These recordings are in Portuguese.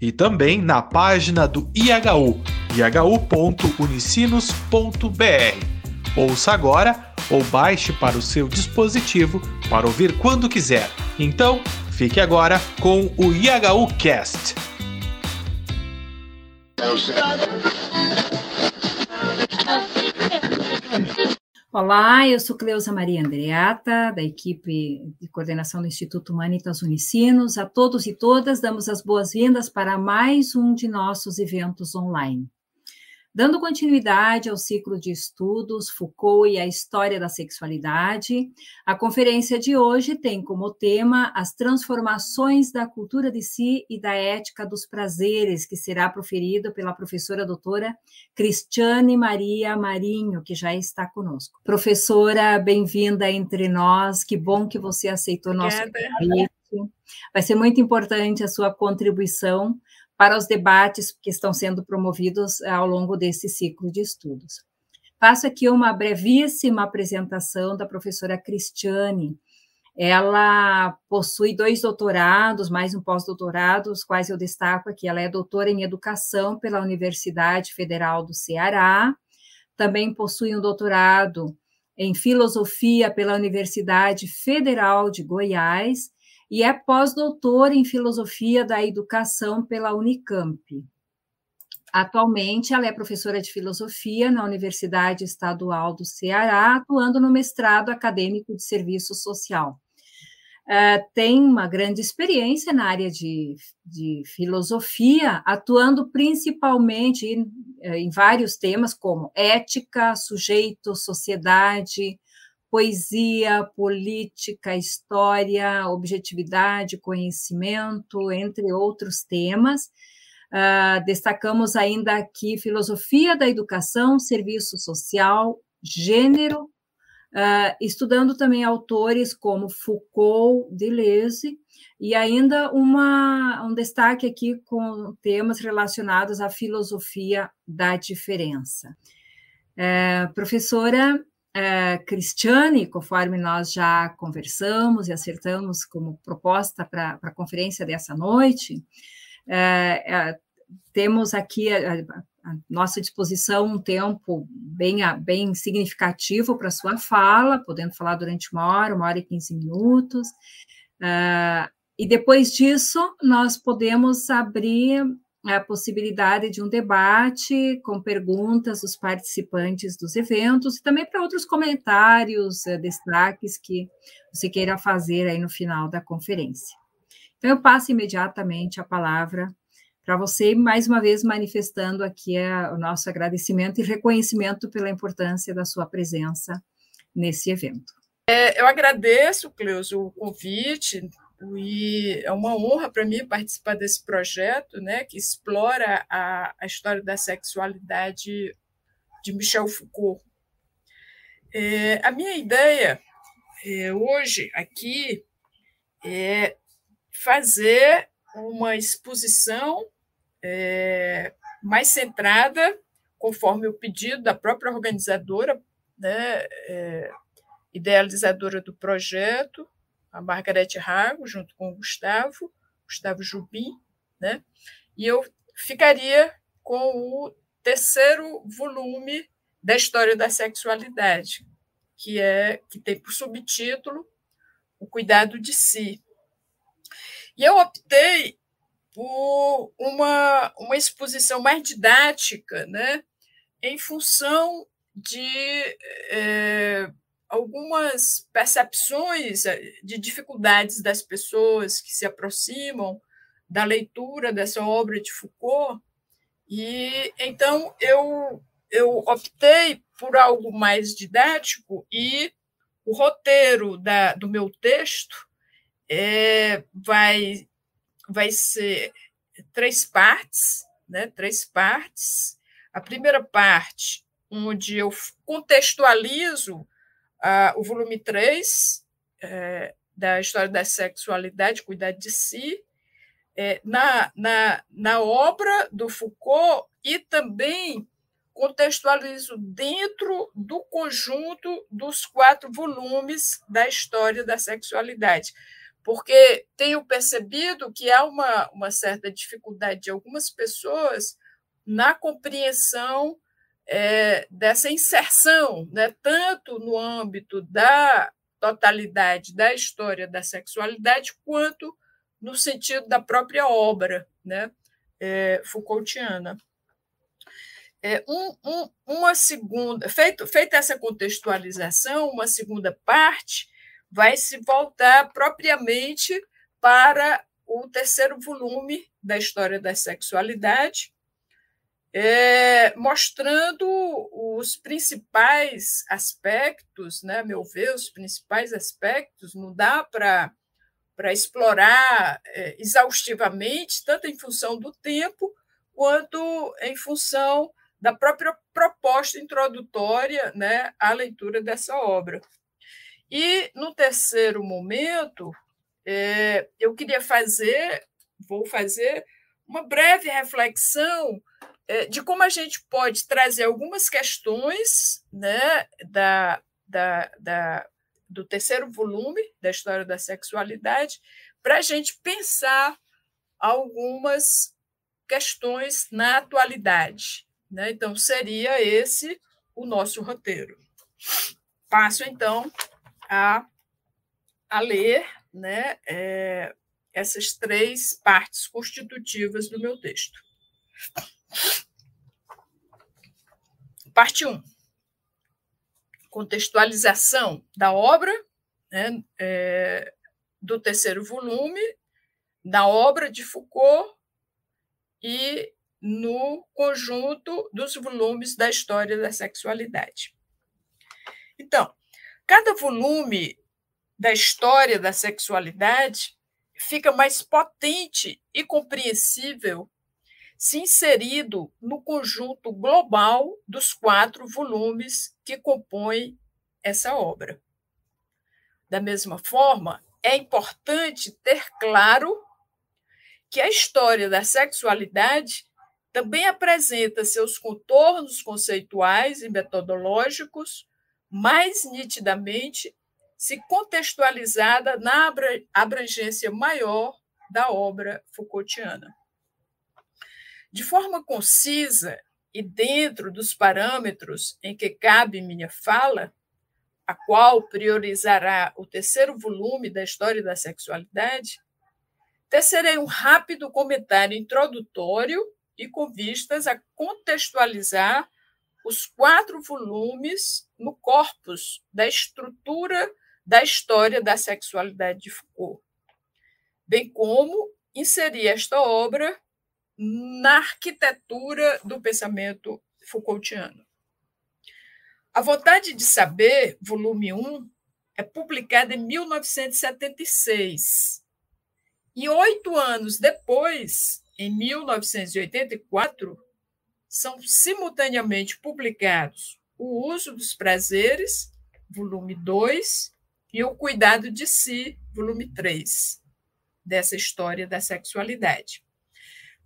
e também na página do IHU, ihu.unicinos.br. Ouça agora ou baixe para o seu dispositivo para ouvir quando quiser. Então, fique agora com o IHU Cast. Olá, eu sou Cleusa Maria Andreata, da equipe de coordenação do Instituto Humanitas Unicinos. A todos e todas, damos as boas-vindas para mais um de nossos eventos online. Dando continuidade ao ciclo de estudos Foucault e a história da sexualidade, a conferência de hoje tem como tema as transformações da cultura de si e da ética dos prazeres, que será proferida pela professora doutora Cristiane Maria Marinho, que já está conosco. Professora, bem-vinda entre nós, que bom que você aceitou nosso convite. Vai ser muito importante a sua contribuição para os debates que estão sendo promovidos ao longo desse ciclo de estudos. Faço aqui uma brevíssima apresentação da professora Cristiane. Ela possui dois doutorados, mais um pós-doutorado, os quais eu destaco aqui. Ela é doutora em educação pela Universidade Federal do Ceará, também possui um doutorado em filosofia pela Universidade Federal de Goiás e é pós-doutor em filosofia da educação pela Unicamp. Atualmente, ela é professora de filosofia na Universidade Estadual do Ceará, atuando no mestrado acadêmico de serviço social. Uh, tem uma grande experiência na área de, de filosofia, atuando principalmente em, em vários temas como ética, sujeito, sociedade, poesia, política, história, objetividade, conhecimento, entre outros temas. Uh, destacamos ainda aqui filosofia da educação, serviço social, gênero, uh, estudando também autores como Foucault, Deleuze, e ainda uma, um destaque aqui com temas relacionados à filosofia da diferença. Uh, professora uh, Cristiane, conforme nós já conversamos e acertamos como proposta para a conferência dessa noite, uh, uh, temos aqui à nossa disposição um tempo bem, bem significativo para sua fala, podendo falar durante uma hora, uma hora e quinze minutos. e depois disso, nós podemos abrir a possibilidade de um debate com perguntas dos participantes dos eventos e também para outros comentários, eh, destaques que você queira fazer aí no final da conferência. Então, eu passo imediatamente a palavra para você, mais uma vez manifestando aqui o nosso agradecimento e reconhecimento pela importância da sua presença nesse evento. É, eu agradeço, Cleusa, o convite e é uma honra para mim participar desse projeto, né, que explora a, a história da sexualidade de Michel Foucault. É, a minha ideia é, hoje aqui é fazer uma exposição é, mais centrada, conforme o pedido da própria organizadora, né, é, idealizadora do projeto, a Margarete Rago, junto com o Gustavo, Gustavo Jubim, né? e eu ficaria com o terceiro volume da história da sexualidade, que é que tem por subtítulo O Cuidado de Si. E eu optei por uma, uma exposição mais didática, né? em função de é, algumas percepções eh, de dificuldades das pessoas que se aproximam da leitura dessa obra de Foucault. E então eu, eu optei por algo mais didático e o roteiro da, do meu texto é, vai, vai ser três partes, né? Três partes. A primeira parte onde eu contextualizo ah, o volume 3 é, da História da Sexualidade, Cuidar de Si, é, na, na, na obra do Foucault e também contextualizo dentro do conjunto dos quatro volumes da história da sexualidade, porque tenho percebido que há uma, uma certa dificuldade de algumas pessoas na compreensão é, dessa inserção, né, tanto no âmbito da totalidade da história da sexualidade, quanto no sentido da própria obra né, é, Foucaultiana. É, um, um, uma segunda, feito, feita essa contextualização, uma segunda parte vai se voltar propriamente para o terceiro volume da história da sexualidade, é, mostrando os principais aspectos, né, a meu ver, os principais aspectos, não dá para explorar é, exaustivamente, tanto em função do tempo, quanto em função da própria proposta introdutória né, à leitura dessa obra. E, no terceiro momento, é, eu queria fazer, vou fazer, uma breve reflexão de como a gente pode trazer algumas questões né, da, da, da, do terceiro volume da história da sexualidade para a gente pensar algumas questões na atualidade. Né? Então, seria esse o nosso roteiro. Passo, então, a, a ler né, é, essas três partes constitutivas do meu texto. Parte 1. Contextualização da obra, né, é, do terceiro volume, da obra de Foucault e no conjunto dos volumes da história da sexualidade. Então, cada volume da história da sexualidade fica mais potente e compreensível se inserido no conjunto global dos quatro volumes que compõem essa obra. Da mesma forma, é importante ter claro que a história da sexualidade também apresenta seus contornos conceituais e metodológicos mais nitidamente se contextualizada na abrangência maior da obra Foucaultiana. De forma concisa e dentro dos parâmetros em que cabe minha fala, a qual priorizará o terceiro volume da História da Sexualidade, tecerei um rápido comentário introdutório e com vistas a contextualizar os quatro volumes no corpus da estrutura da história da sexualidade de Foucault, bem como inserir esta obra na arquitetura do pensamento Foucaultiano. A Vontade de Saber, volume 1, é publicada em 1976. E oito anos depois, em 1984, são simultaneamente publicados O Uso dos Prazeres, volume 2, e O Cuidado de Si, volume 3, dessa história da sexualidade.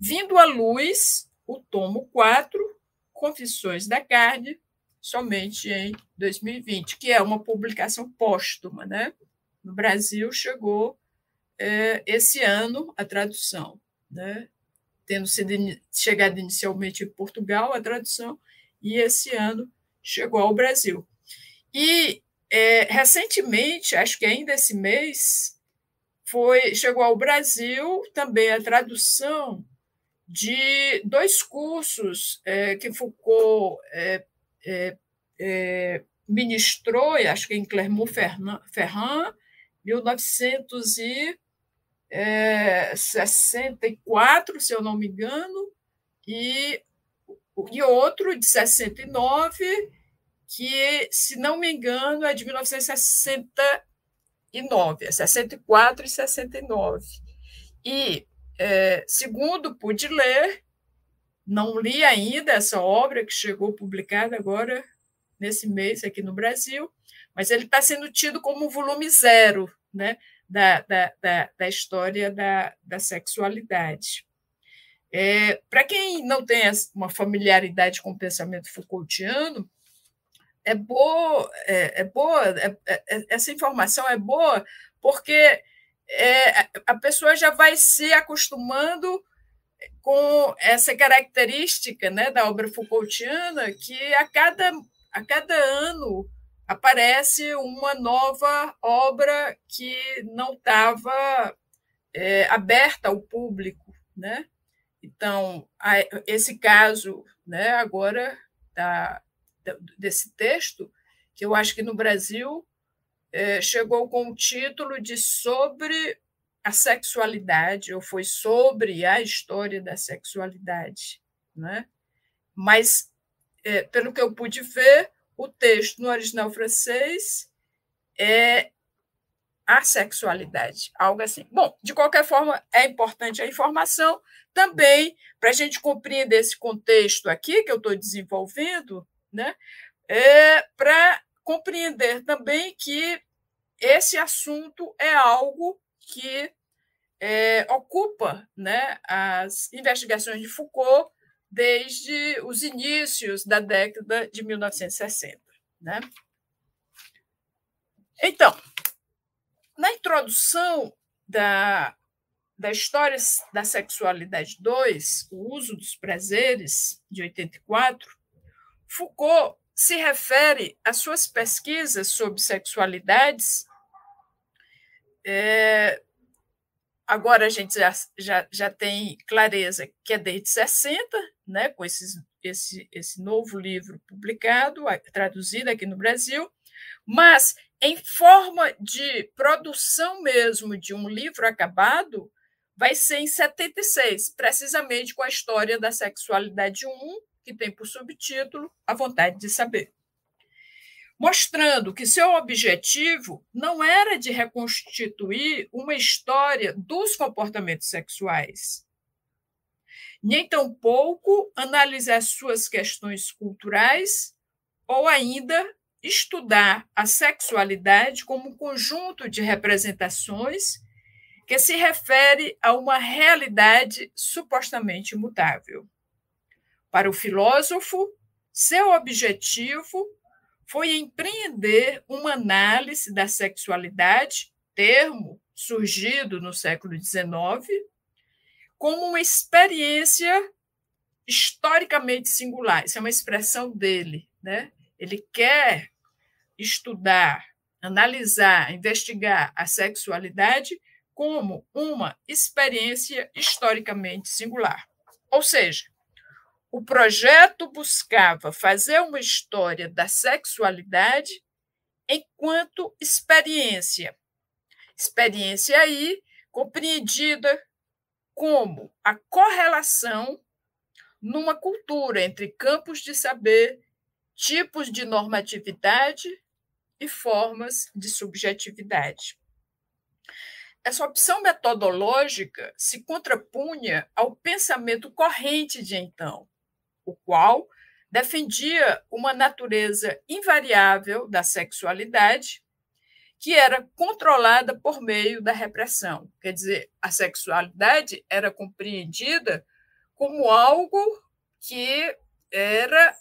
Vindo à luz, o tomo 4, Confissões da Carne, somente em 2020, que é uma publicação póstuma. Né? No Brasil, chegou é, esse ano a tradução. Né? tendo sido chegado inicialmente em Portugal, a tradução, e esse ano chegou ao Brasil. E é, recentemente, acho que ainda esse mês, foi chegou ao Brasil também a tradução de dois cursos é, que Foucault é, é, é ministrou, acho que em Clermont-Ferrand, 1900 e é, 64, se eu não me engano, e, e outro de 69, que, se não me engano, é de 1969, é 64 e 69. E, é, segundo pude ler, não li ainda essa obra que chegou publicada agora nesse mês aqui no Brasil, mas ele está sendo tido como volume zero né, da, da, da, da história da, da sexualidade. É, Para quem não tem uma familiaridade com o pensamento Foucaultiano, é boa, é, é boa é, é, essa informação é boa porque é, a pessoa já vai se acostumando com essa característica né, da obra Foucaultiana, que a cada, a cada ano aparece uma nova obra que não estava é, aberta ao público. Né? Então, esse caso né, agora da, desse texto, que eu acho que no Brasil é, chegou com o título de Sobre a Sexualidade, ou foi sobre a história da sexualidade. Né? Mas, é, pelo que eu pude ver, o texto no original francês é a sexualidade, algo assim. Bom, de qualquer forma, é importante a informação também para a gente compreender esse contexto aqui que eu estou desenvolvendo, né? É, para compreender também que esse assunto é algo que é, ocupa né, as investigações de Foucault desde os inícios da década de 1960. Né? Então, na introdução da, da História da Sexualidade 2, O Uso dos Prazeres, de 84, Foucault se refere às suas pesquisas sobre sexualidades. É, agora a gente já, já, já tem clareza que é desde 60, né, com esses, esse, esse novo livro publicado, traduzido aqui no Brasil, mas em forma de produção mesmo de um livro acabado, vai ser em 76, precisamente com a história da sexualidade 1, que tem por subtítulo A Vontade de Saber. Mostrando que seu objetivo não era de reconstituir uma história dos comportamentos sexuais, nem tampouco analisar suas questões culturais ou ainda estudar a sexualidade como um conjunto de representações que se refere a uma realidade supostamente imutável. Para o filósofo, seu objetivo foi empreender uma análise da sexualidade, termo surgido no século XIX, como uma experiência historicamente singular. Isso é uma expressão dele. Né? Ele quer estudar, analisar, investigar a sexualidade como uma experiência historicamente singular. Ou seja, o projeto buscava fazer uma história da sexualidade enquanto experiência. Experiência aí compreendida como a correlação numa cultura entre campos de saber, tipos de normatividade e formas de subjetividade. Essa opção metodológica se contrapunha ao pensamento corrente de então, o qual defendia uma natureza invariável da sexualidade que era controlada por meio da repressão. Quer dizer, a sexualidade era compreendida como algo que era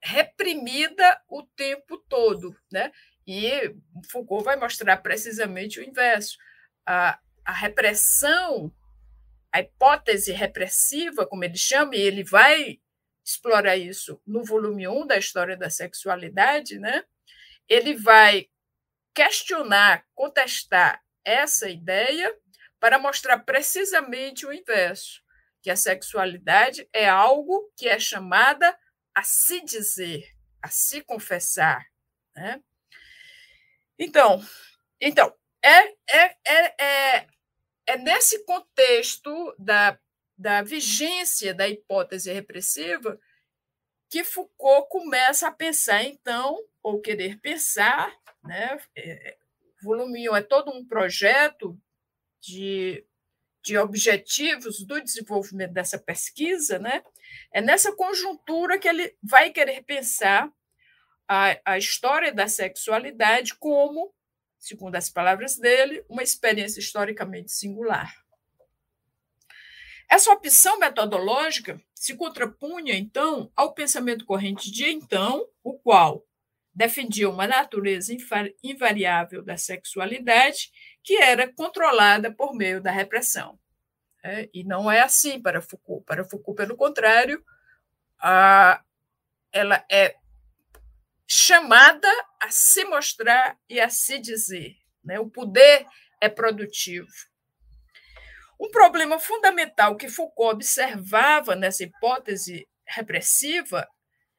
reprimida o tempo todo, né? E Foucault vai mostrar precisamente o inverso. A, a repressão, a hipótese repressiva, como ele chama, e ele vai explora isso no volume 1 da História da Sexualidade, né? ele vai questionar, contestar essa ideia para mostrar precisamente o inverso, que a sexualidade é algo que é chamada a se dizer, a se confessar. Né? Então, então é, é, é, é, é nesse contexto da da vigência da hipótese repressiva que Foucault começa a pensar, então, ou querer pensar, né? É, volume 1 é todo um projeto de, de objetivos do desenvolvimento dessa pesquisa, né, é nessa conjuntura que ele vai querer pensar a, a história da sexualidade como, segundo as palavras dele, uma experiência historicamente singular. Essa opção metodológica se contrapunha, então, ao pensamento corrente de então, o qual defendia uma natureza invariável da sexualidade que era controlada por meio da repressão. É, e não é assim para Foucault. Para Foucault, pelo contrário, a, ela é chamada a se mostrar e a se dizer. Né? O poder é produtivo. Um problema fundamental que Foucault observava nessa hipótese repressiva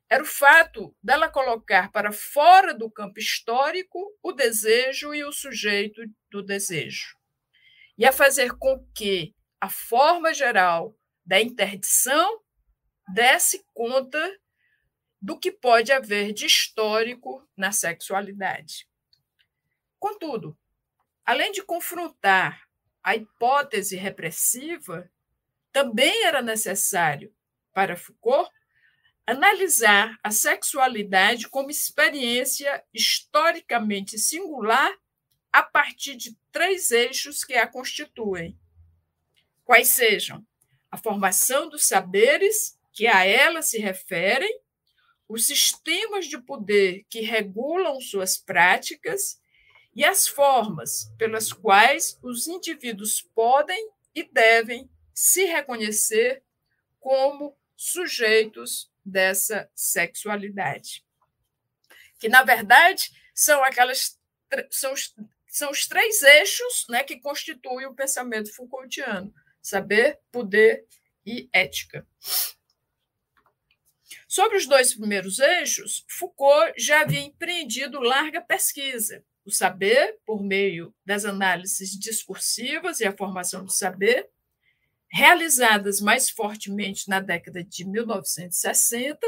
era o fato dela colocar para fora do campo histórico o desejo e o sujeito do desejo, e a fazer com que a forma geral da interdição desse conta do que pode haver de histórico na sexualidade. Contudo, além de confrontar a hipótese repressiva, também era necessário, para Foucault, analisar a sexualidade como experiência historicamente singular a partir de três eixos que a constituem. Quais sejam a formação dos saberes que a ela se referem, os sistemas de poder que regulam suas práticas e as formas pelas quais os indivíduos podem e devem se reconhecer como sujeitos dessa sexualidade. Que, na verdade, são aquelas são são os três eixos né, que constituem o pensamento Foucaultiano: saber, poder e ética. Sobre os dois primeiros eixos, Foucault já havia empreendido larga pesquisa. O saber, por meio das análises discursivas e a formação do saber, realizadas mais fortemente na década de 1960,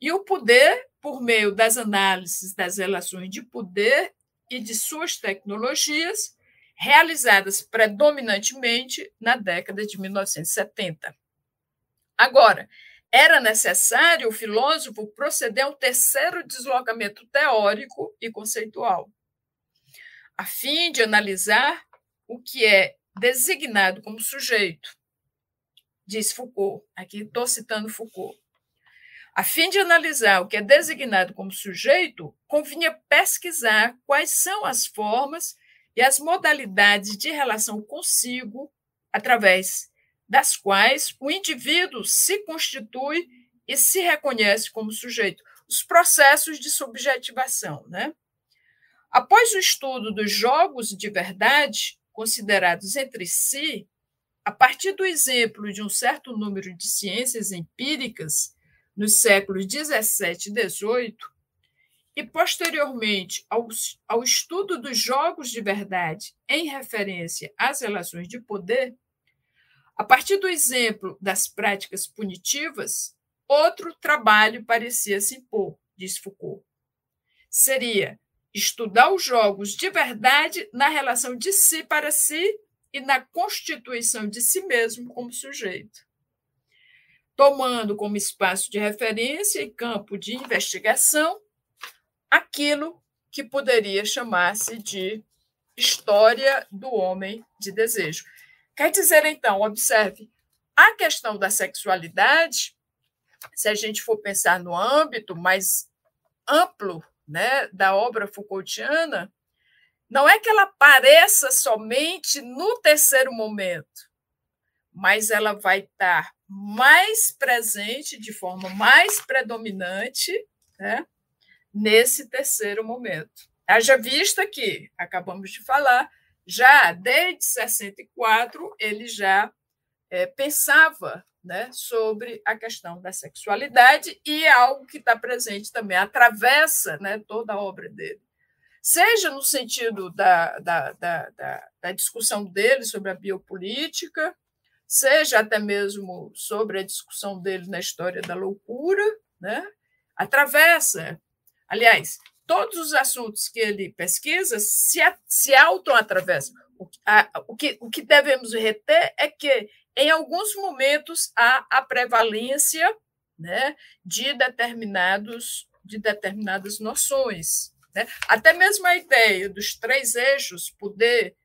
e o poder, por meio das análises das relações de poder e de suas tecnologias, realizadas predominantemente na década de 1970. Agora, era necessário o filósofo proceder a um terceiro deslocamento teórico e conceitual, a fim de analisar o que é designado como sujeito, diz Foucault, aqui estou citando Foucault. A fim de analisar o que é designado como sujeito, convinha pesquisar quais são as formas e as modalidades de relação consigo através das quais o indivíduo se constitui e se reconhece como sujeito, os processos de subjetivação. Né? Após o estudo dos jogos de verdade, considerados entre si, a partir do exemplo de um certo número de ciências empíricas nos séculos 17 e 18, e posteriormente ao, ao estudo dos jogos de verdade em referência às relações de poder, a partir do exemplo das práticas punitivas, outro trabalho parecia se impor, diz Foucault. Seria estudar os jogos de verdade na relação de si para si e na constituição de si mesmo como sujeito, tomando como espaço de referência e campo de investigação aquilo que poderia chamar-se de história do homem de desejo. Quer dizer, então, observe, a questão da sexualidade, se a gente for pensar no âmbito mais amplo né, da obra Foucaultiana, não é que ela apareça somente no terceiro momento, mas ela vai estar mais presente, de forma mais predominante, né, nesse terceiro momento. Haja vista que, acabamos de falar, já desde 64 ele já é, pensava né, sobre a questão da sexualidade e é algo que está presente também, atravessa né, toda a obra dele. Seja no sentido da, da, da, da, da discussão dele sobre a biopolítica, seja até mesmo sobre a discussão dele na história da loucura, né? atravessa. Aliás, todos os assuntos que ele pesquisa se, se auto-atravessam. O, a, o, que, o que devemos reter é que, em alguns momentos, há a prevalência né, de, determinados, de determinadas noções. Né? Até mesmo a ideia dos três eixos, poder,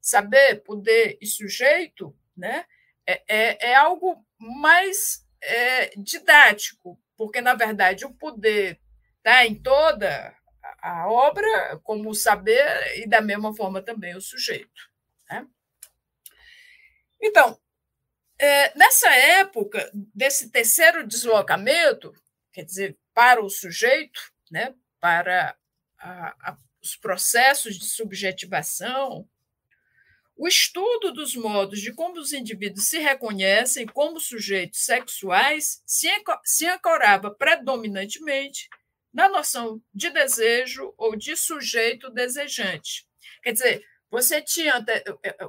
saber, poder e sujeito, né? é, é, é algo mais é, didático, porque, na verdade, o poder está em toda a obra, como o saber, e da mesma forma também o sujeito. Né? Então, é, nessa época desse terceiro deslocamento, quer dizer, para o sujeito, né, para a, a, os processos de subjetivação, o estudo dos modos de como os indivíduos se reconhecem como sujeitos sexuais se ancorava predominantemente na noção de desejo ou de sujeito desejante. Quer dizer, você tinha,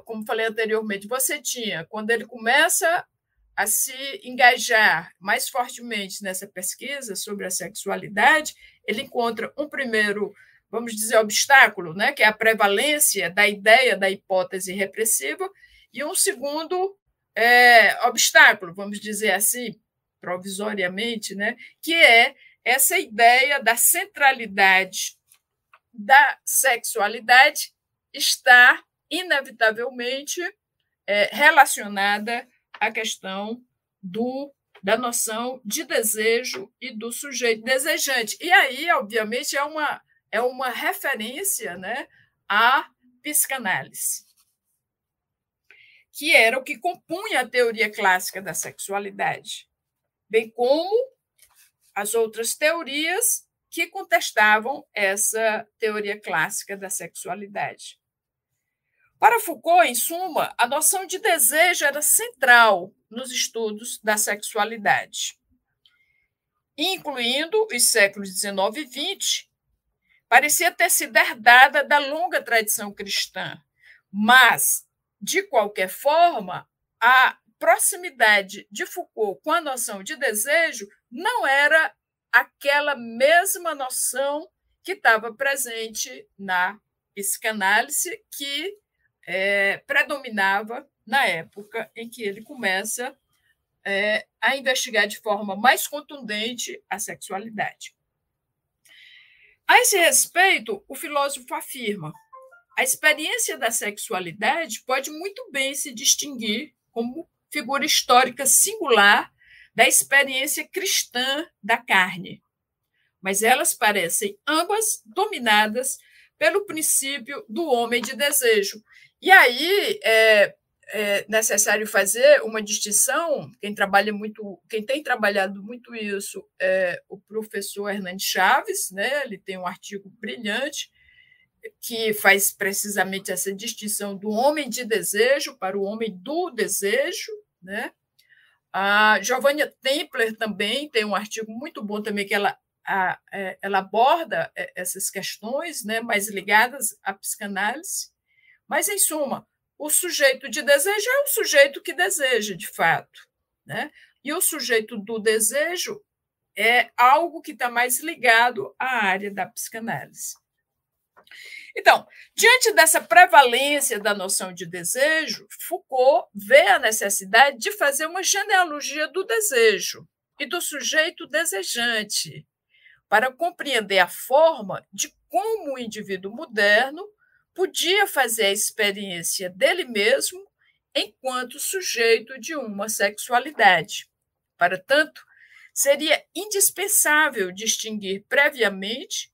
como falei anteriormente, você tinha, quando ele começa a se engajar mais fortemente nessa pesquisa sobre a sexualidade, ele encontra um primeiro vamos dizer, obstáculo, né, que é a prevalência da ideia da hipótese repressiva, e um segundo é, obstáculo, vamos dizer assim, provisoriamente, né, que é essa ideia da centralidade da sexualidade estar inevitavelmente é, relacionada à questão do da noção de desejo e do sujeito desejante. E aí, obviamente, é uma é uma referência né, à psicanálise, que era o que compunha a teoria clássica da sexualidade, bem como as outras teorias que contestavam essa teoria clássica da sexualidade. Para Foucault, em suma, a noção de desejo era central nos estudos da sexualidade, incluindo os séculos XIX e XX, parecia ter sido herdada da longa tradição cristã, mas, de qualquer forma, a proximidade de Foucault com a noção de desejo não era aquela mesma noção que estava presente na psicanálise, que é, predominava na época em que ele começa é, a investigar de forma mais contundente a sexualidade. A esse respeito, o filósofo afirma: a experiência da sexualidade pode muito bem se distinguir como figura histórica singular da experiência cristã da carne, mas elas parecem ambas dominadas pelo princípio do homem de desejo. E aí, é, é necessário fazer uma distinção. Quem trabalha muito, quem tem trabalhado muito isso é o professor Hernandes Chaves, né? Ele tem um artigo brilhante que faz precisamente essa distinção do homem de desejo para o homem do desejo, né? A Giovanna Templer também tem um artigo muito bom também que ela a, é, ela aborda é, essas questões, né, mais ligadas à psicanálise. Mas em suma, o sujeito de desejo é o sujeito que deseja, de fato. Né? E o sujeito do desejo é algo que está mais ligado à área da psicanálise. Então, diante dessa prevalência da noção de desejo, Foucault vê a necessidade de fazer uma genealogia do desejo e do sujeito desejante, para compreender a forma de como o indivíduo moderno podia fazer a experiência dele mesmo enquanto sujeito de uma sexualidade. Para tanto, seria indispensável distinguir previamente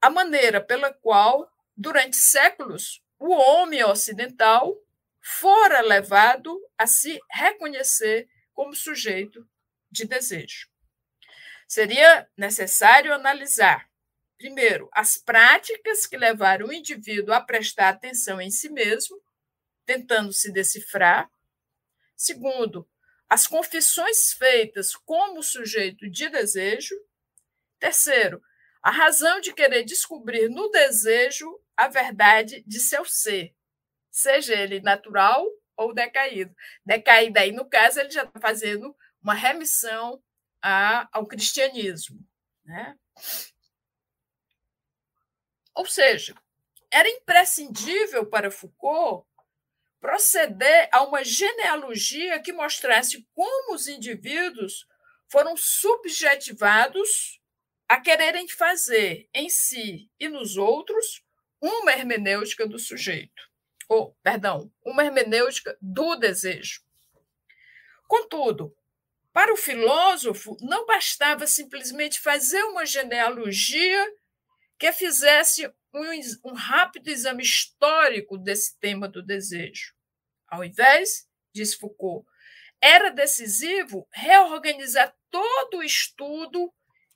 a maneira pela qual, durante séculos, o homem ocidental fora levado a se reconhecer como sujeito de desejo. Seria necessário analisar Primeiro, as práticas que levaram o indivíduo a prestar atenção em si mesmo, tentando se decifrar. Segundo, as confissões feitas como sujeito de desejo. Terceiro, a razão de querer descobrir no desejo a verdade de seu ser, seja ele natural ou decaído. Decaído aí, no caso, ele já está fazendo uma remissão a, ao cristianismo. Né? Ou seja, era imprescindível para Foucault proceder a uma genealogia que mostrasse como os indivíduos foram subjetivados a quererem fazer em si e nos outros uma hermenêutica do sujeito, ou, perdão, uma hermenêutica do desejo. Contudo, para o filósofo, não bastava simplesmente fazer uma genealogia que fizesse um, um rápido exame histórico desse tema do desejo. Ao invés, diz Foucault, era decisivo reorganizar todo o estudo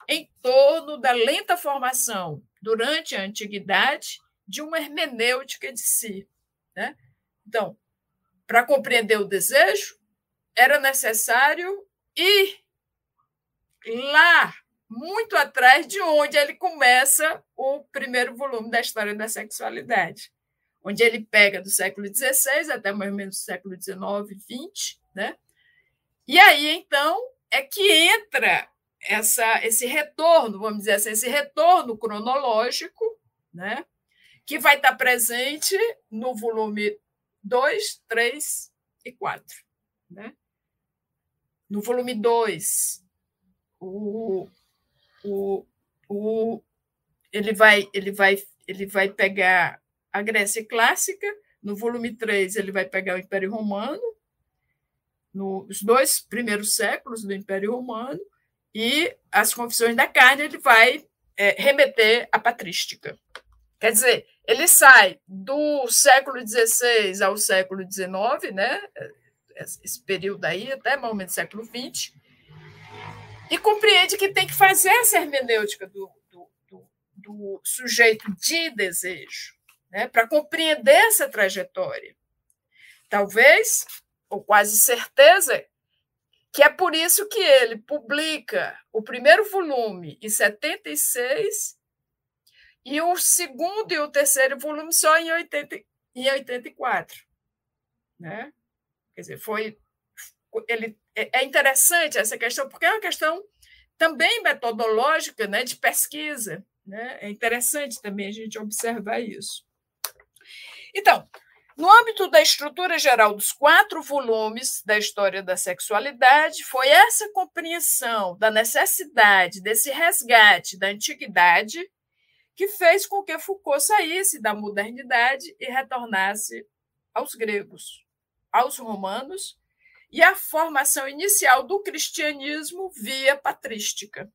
em torno da lenta formação, durante a antiguidade, de uma hermenêutica de si. Né? Então, para compreender o desejo, era necessário ir lá, muito atrás de onde ele começa o primeiro volume da História da Sexualidade, onde ele pega do século XVI até mais ou menos do século XIX, XX, né? E aí, então, é que entra essa, esse retorno, vamos dizer assim, esse retorno cronológico, né? que vai estar presente no volume 2, 3 e 4. Né? No volume 2, o, o, o, ele, vai, ele, vai, ele vai pegar a Grécia clássica, no volume 3, ele vai pegar o Império Romano, nos dois primeiros séculos do Império Romano, e as confissões da carne ele vai é, remeter à patrística. Quer dizer, ele sai do século XVI ao século XIX, né? esse período aí, até mais ou menos século XX, e compreende que tem que fazer essa hermenêutica do, do, do, do sujeito de desejo, né? para compreender essa trajetória. Talvez, ou quase certeza, que é por isso que ele publica o primeiro volume em 76 e o segundo e o terceiro volume só em, 80, em 84. Né? Quer dizer, foi. Ele, é, é interessante essa questão, porque é uma questão também metodológica né, de pesquisa. Né? É interessante também a gente observar isso. Então, no âmbito da estrutura geral dos quatro volumes da história da sexualidade, foi essa compreensão da necessidade desse resgate da antiguidade que fez com que Foucault saísse da modernidade e retornasse aos gregos, aos romanos e à formação inicial do cristianismo via patrística.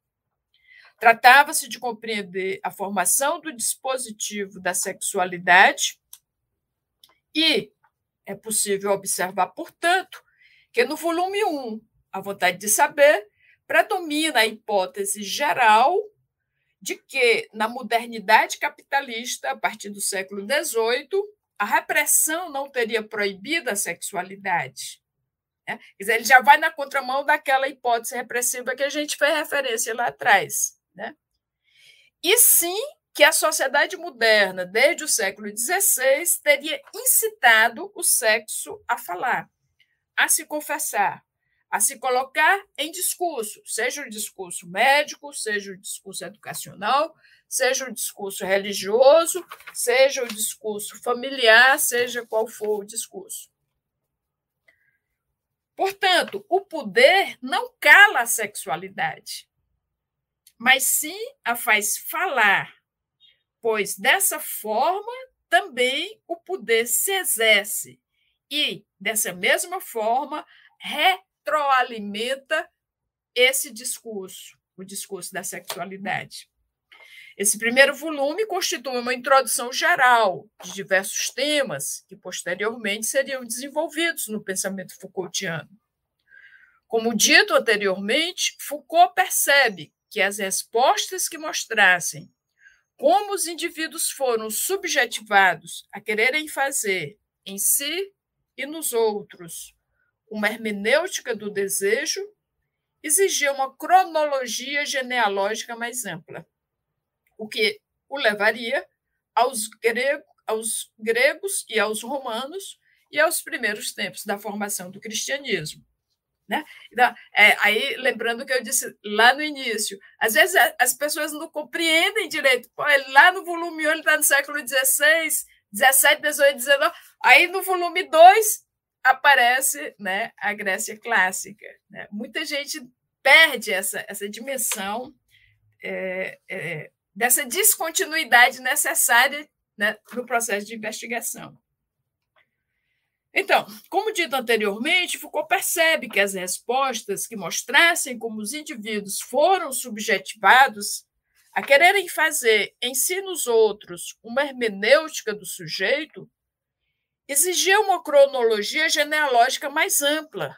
Tratava-se de compreender a formação do dispositivo da sexualidade e é possível observar, portanto, que no volume 1, A Vontade de Saber, predomina a hipótese geral de que, na modernidade capitalista, a partir do século XVIII, a repressão não teria proibido a sexualidade. Né? Quer dizer, ele já vai na contramão daquela hipótese repressiva que a gente fez referência lá atrás. Né? E sim que a sociedade moderna, desde o século XVI, teria incitado o sexo a falar, a se confessar, a se colocar em discurso, seja o discurso médico, seja o discurso educacional, seja o discurso religioso, seja o discurso familiar, seja qual for o discurso. Portanto, o poder não cala a sexualidade, mas sim a faz falar, pois dessa forma também o poder se exerce e, dessa mesma forma, retroalimenta esse discurso, o discurso da sexualidade. Esse primeiro volume constitui uma introdução geral de diversos temas que posteriormente seriam desenvolvidos no pensamento Foucaultiano. Como dito anteriormente, Foucault percebe que as respostas que mostrassem como os indivíduos foram subjetivados a quererem fazer em si e nos outros uma hermenêutica do desejo, exigia uma cronologia genealógica mais ampla, o que o levaria aos, grego, aos gregos e aos romanos e aos primeiros tempos da formação do cristianismo. Né? Então, é, aí, lembrando que eu disse lá no início, às vezes as pessoas não compreendem direito. Pô, lá no volume 1 ele está no século XVI, 17, 18, 19. Aí no volume 2 aparece né, a Grécia clássica. Né? Muita gente perde essa, essa dimensão é, é, dessa descontinuidade necessária né, no processo de investigação. Então, como dito anteriormente, Foucault percebe que as respostas que mostrassem como os indivíduos foram subjetivados a quererem fazer em si nos outros uma hermenêutica do sujeito exigia uma cronologia genealógica mais ampla,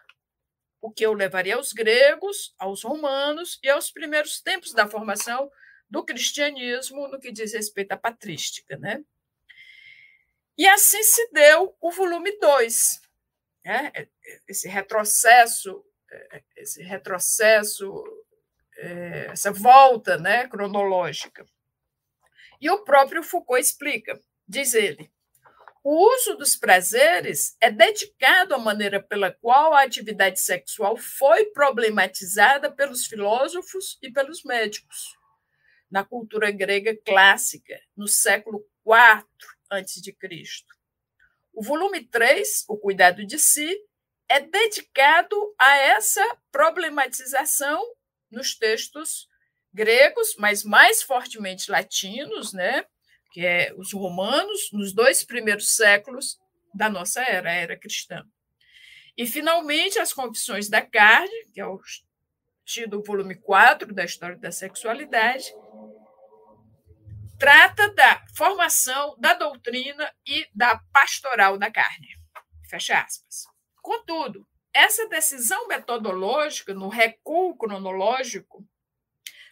o que o levaria aos gregos, aos romanos e aos primeiros tempos da formação do cristianismo no que diz respeito à patrística. Né? E assim se deu o volume 2. Né? Esse retrocesso, esse retrocesso, é, essa volta né, cronológica. E o próprio Foucault explica, diz ele, o uso dos prazeres é dedicado à maneira pela qual a atividade sexual foi problematizada pelos filósofos e pelos médicos na cultura grega clássica, no século IV a.C. O volume 3, O Cuidado de Si, é dedicado a essa problematização nos textos gregos, mas mais fortemente latinos, né? que é os romanos, nos dois primeiros séculos da nossa era, a era cristã. E, finalmente, as Confissões da Carne, que é o tido volume 4 da História da Sexualidade, trata da formação da doutrina e da pastoral da carne. Fecha aspas. Contudo, essa decisão metodológica no recuo cronológico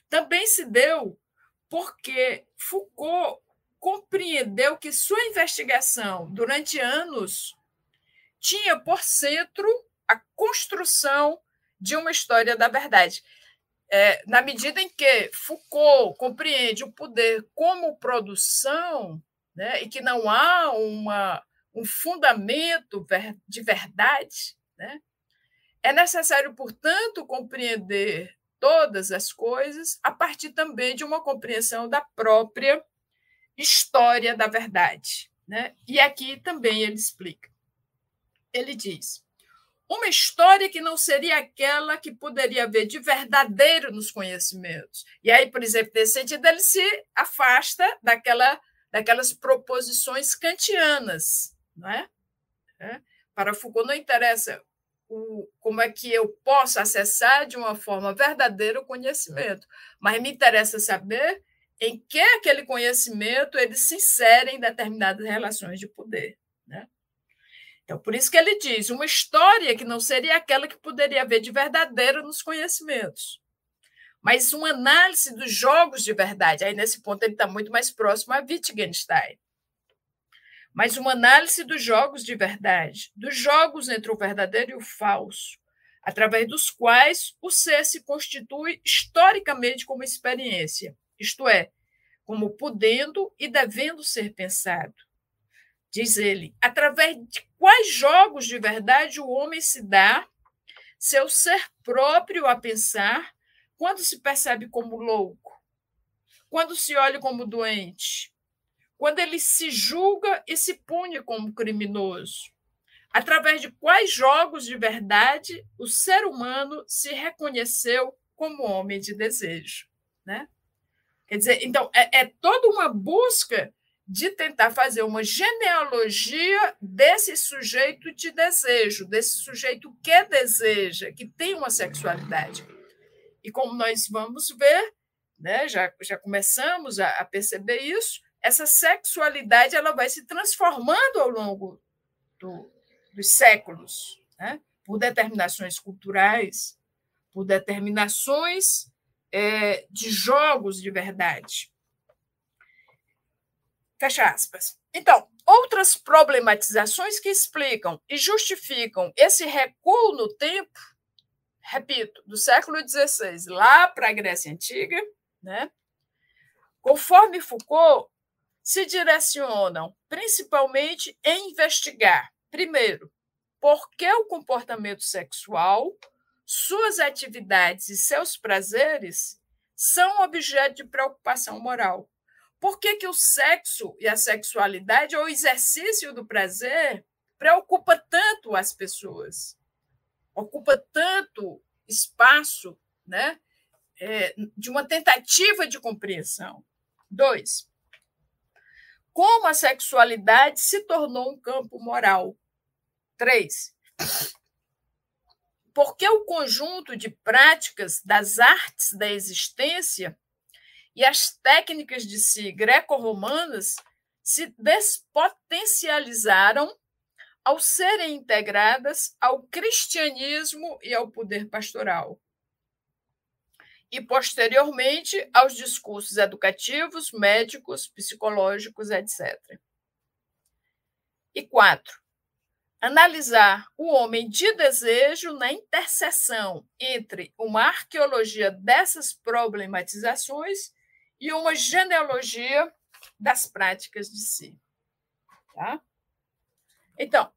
também se deu porque Foucault compreendeu que sua investigação durante anos tinha por centro a construção de uma história da verdade é, na medida em que Foucault compreende o poder como produção, né, e que não há uma, um fundamento de verdade, né, é necessário, portanto, compreender todas as coisas a partir também de uma compreensão da própria história da verdade. Né? E aqui também ele explica. Ele diz: uma história que não seria aquela que poderia haver de verdadeiro nos conhecimentos. E aí, por exemplo, nesse sentido, ele se afasta daquela, daquelas proposições kantianas. Não é? é? Para Foucault, não interessa o, como é que eu posso acessar de uma forma verdadeira o conhecimento, mas me interessa saber em que aquele conhecimento ele se insere em determinadas relações de poder. Né? Então, por isso que ele diz uma história que não seria aquela que poderia haver de verdadeiro nos conhecimentos, mas uma análise dos jogos de verdade. Aí, nesse ponto, ele está muito mais próximo a Wittgenstein. Mas uma análise dos jogos de verdade, dos jogos entre o verdadeiro e o falso, através dos quais o ser se constitui historicamente como experiência, isto é, como podendo e devendo ser pensado diz ele, através de quais jogos de verdade o homem se dá seu ser próprio a pensar quando se percebe como louco, quando se olha como doente, quando ele se julga e se pune como criminoso. Através de quais jogos de verdade o ser humano se reconheceu como homem de desejo, né? Quer dizer, então é, é toda uma busca de tentar fazer uma genealogia desse sujeito de desejo, desse sujeito que deseja, que tem uma sexualidade. E como nós vamos ver, né, já, já começamos a, a perceber isso, essa sexualidade ela vai se transformando ao longo do, dos séculos, né, por determinações culturais, por determinações é, de jogos de verdade. Fecha aspas. Então, outras problematizações que explicam e justificam esse recuo no tempo, repito, do século XVI lá para a Grécia Antiga, né? conforme Foucault, se direcionam principalmente em investigar, primeiro, por que o comportamento sexual suas atividades e seus prazeres são objeto de preocupação moral. Por que, que o sexo e a sexualidade, ou o exercício do prazer, preocupa tanto as pessoas? Ocupa tanto espaço né, é, de uma tentativa de compreensão. Dois, como a sexualidade se tornou um campo moral. Três, porque o conjunto de práticas das artes da existência e as técnicas de si greco-romanas se despotencializaram ao serem integradas ao cristianismo e ao poder pastoral. E, posteriormente, aos discursos educativos, médicos, psicológicos, etc. E quatro, analisar o homem de desejo na interseção entre uma arqueologia dessas problematizações e uma genealogia das práticas de si. Tá? Então,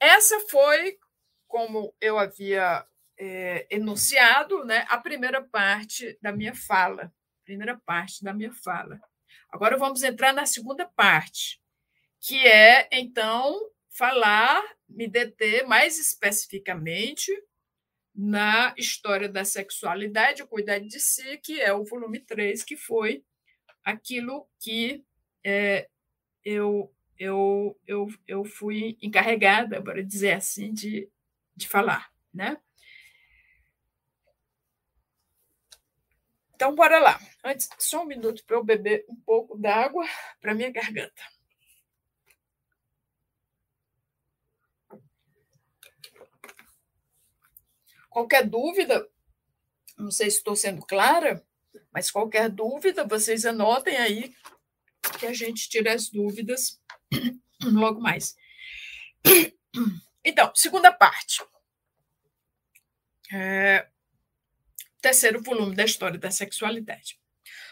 essa foi, como eu havia é, enunciado, né, a primeira parte da minha fala. Primeira parte da minha fala. Agora vamos entrar na segunda parte, que é, então, falar, me deter mais especificamente na história da sexualidade, o cuidado de si, que é o volume 3, que foi aquilo que é, eu, eu, eu, eu fui encarregada, para dizer assim, de, de falar. Né? Então, bora lá. Antes, só um minuto para eu beber um pouco d'água para minha garganta. Qualquer dúvida, não sei se estou sendo clara, mas qualquer dúvida, vocês anotem aí que a gente tira as dúvidas logo mais. Então, segunda parte. É, terceiro volume da história da sexualidade.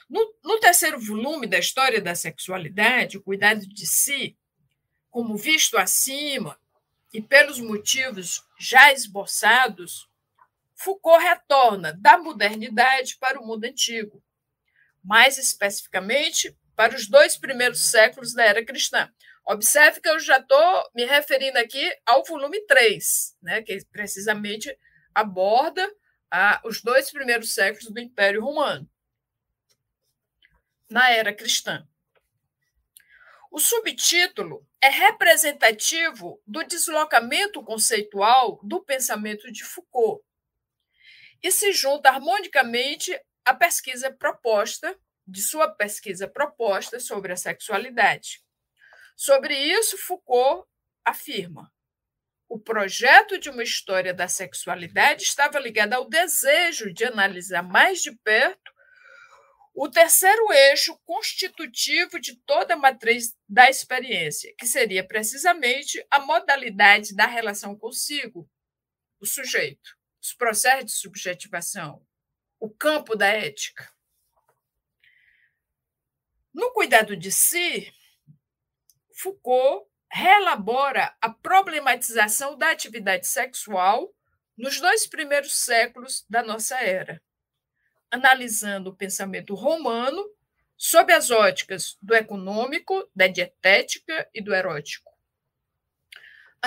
No, no, terceiro volume da história da sexualidade, o cuidado de si, como visto acima e pelos motivos já esboçados, Foucault retorna da modernidade para o mundo antigo, mais especificamente para os dois primeiros séculos da era cristã. Observe que eu já estou me referindo aqui ao volume 3, né, que precisamente aborda ah, os dois primeiros séculos do Império Romano, na era cristã. O subtítulo é representativo do deslocamento conceitual do pensamento de Foucault e se junta harmonicamente à pesquisa proposta, de sua pesquisa proposta sobre a sexualidade. Sobre isso, Foucault afirma: o projeto de uma história da sexualidade estava ligado ao desejo de analisar mais de perto o terceiro eixo constitutivo de toda a matriz da experiência, que seria precisamente a modalidade da relação consigo, o sujeito os processos de subjetivação, o campo da ética. No cuidado de si, Foucault reelabora a problematização da atividade sexual nos dois primeiros séculos da nossa era, analisando o pensamento romano sob as óticas do econômico, da dietética e do erótico.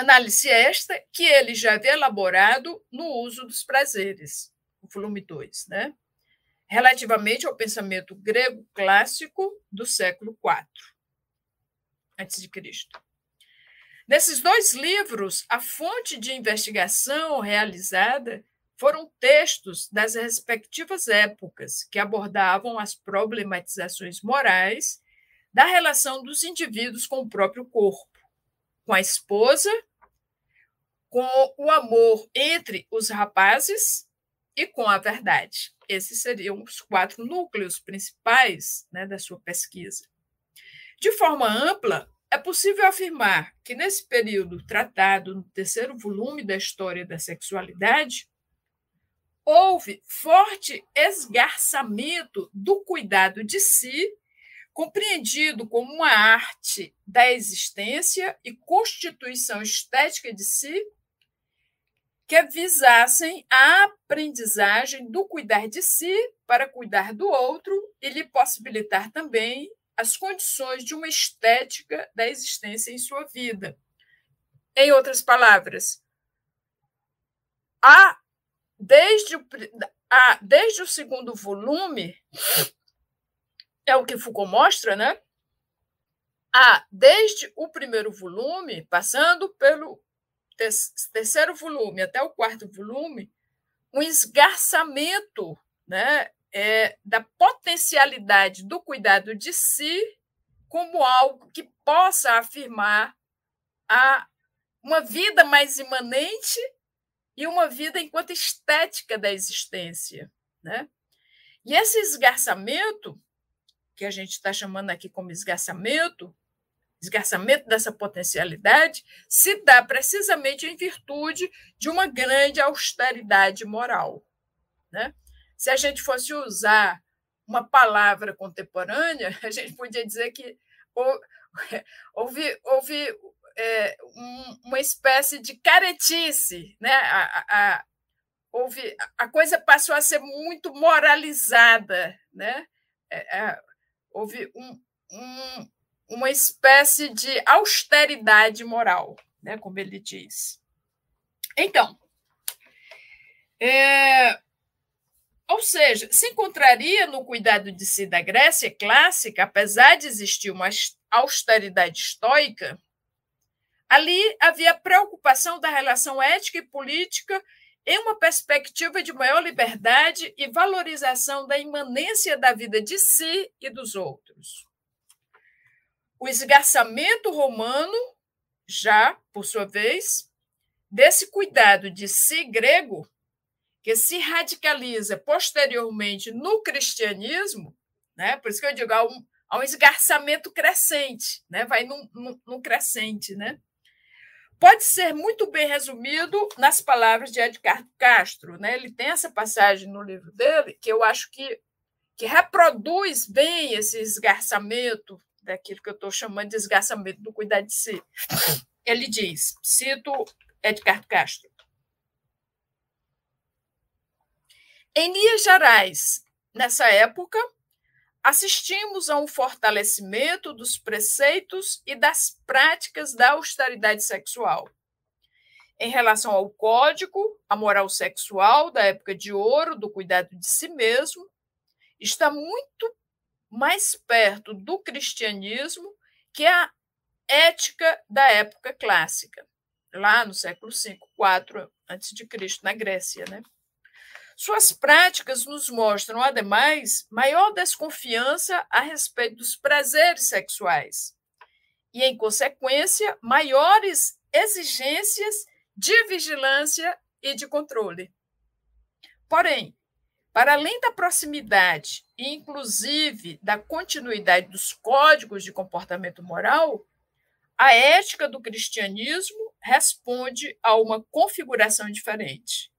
Análise esta que ele já havia elaborado no uso dos prazeres, o volume 2, né? relativamente ao pensamento grego clássico do século IV Cristo. Nesses dois livros, a fonte de investigação realizada foram textos das respectivas épocas que abordavam as problematizações morais da relação dos indivíduos com o próprio corpo, com a esposa com o amor entre os rapazes e com a verdade. Esses seriam os quatro núcleos principais né, da sua pesquisa. De forma ampla, é possível afirmar que, nesse período tratado no terceiro volume da História da Sexualidade, houve forte esgarçamento do cuidado de si, compreendido como uma arte da existência e constituição estética de si, que visassem a aprendizagem do cuidar de si para cuidar do outro e lhe possibilitar também as condições de uma estética da existência em sua vida. Em outras palavras, há desde o, há, desde o segundo volume, é o que Foucault mostra, né? Há desde o primeiro volume, passando pelo terceiro volume até o quarto volume, um esgarçamento né, é, da potencialidade do cuidado de si como algo que possa afirmar a uma vida mais imanente e uma vida enquanto estética da existência. Né? E esse esgarçamento, que a gente está chamando aqui como esgarçamento, esgarçamento dessa potencialidade se dá precisamente em virtude de uma grande austeridade moral. Né? Se a gente fosse usar uma palavra contemporânea, a gente podia dizer que houve, houve é, um, uma espécie de caretice, né? A, a, a, houve, a coisa passou a ser muito moralizada, né? É, é, houve um, um uma espécie de austeridade moral, né, como ele diz. Então, é, ou seja, se encontraria no cuidado de si da Grécia clássica, apesar de existir uma austeridade estoica, ali havia preocupação da relação ética e política em uma perspectiva de maior liberdade e valorização da imanência da vida de si e dos outros. O esgarçamento romano, já, por sua vez, desse cuidado de si grego, que se radicaliza posteriormente no cristianismo, né? por isso que eu digo, há um, há um esgarçamento crescente, né? vai num, num, num crescente. Né? Pode ser muito bem resumido nas palavras de Edgar Castro. Né? Ele tem essa passagem no livro dele que eu acho que, que reproduz bem esse esgarçamento daquilo que eu estou chamando de desgastamento do cuidar de si. Ele diz, cito Edgar Castro, em Minas Gerais, nessa época, assistimos a um fortalecimento dos preceitos e das práticas da austeridade sexual. Em relação ao código, a moral sexual da época de ouro, do cuidado de si mesmo, está muito mais perto do cristianismo que a ética da época clássica, lá no século V, 4 a.C., na Grécia. Né? Suas práticas nos mostram, ademais, maior desconfiança a respeito dos prazeres sexuais e, em consequência, maiores exigências de vigilância e de controle. Porém, para além da proximidade e, inclusive, da continuidade dos códigos de comportamento moral, a ética do cristianismo responde a uma configuração diferente.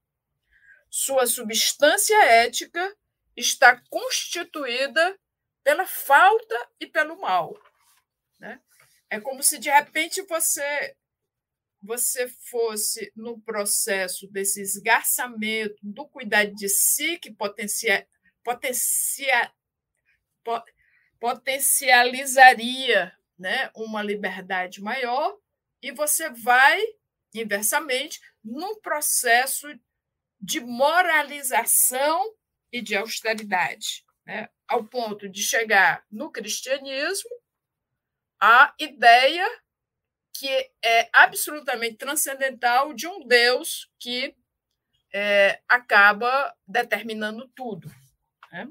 Sua substância ética está constituída pela falta e pelo mal. Né? É como se, de repente, você você fosse no processo desse esgarçamento do cuidado de si, que potencia, potencia, potencializaria né, uma liberdade maior, e você vai, inversamente, num processo de moralização e de austeridade, né, ao ponto de chegar no cristianismo a ideia que é absolutamente transcendental de um Deus que é, acaba determinando tudo. Né?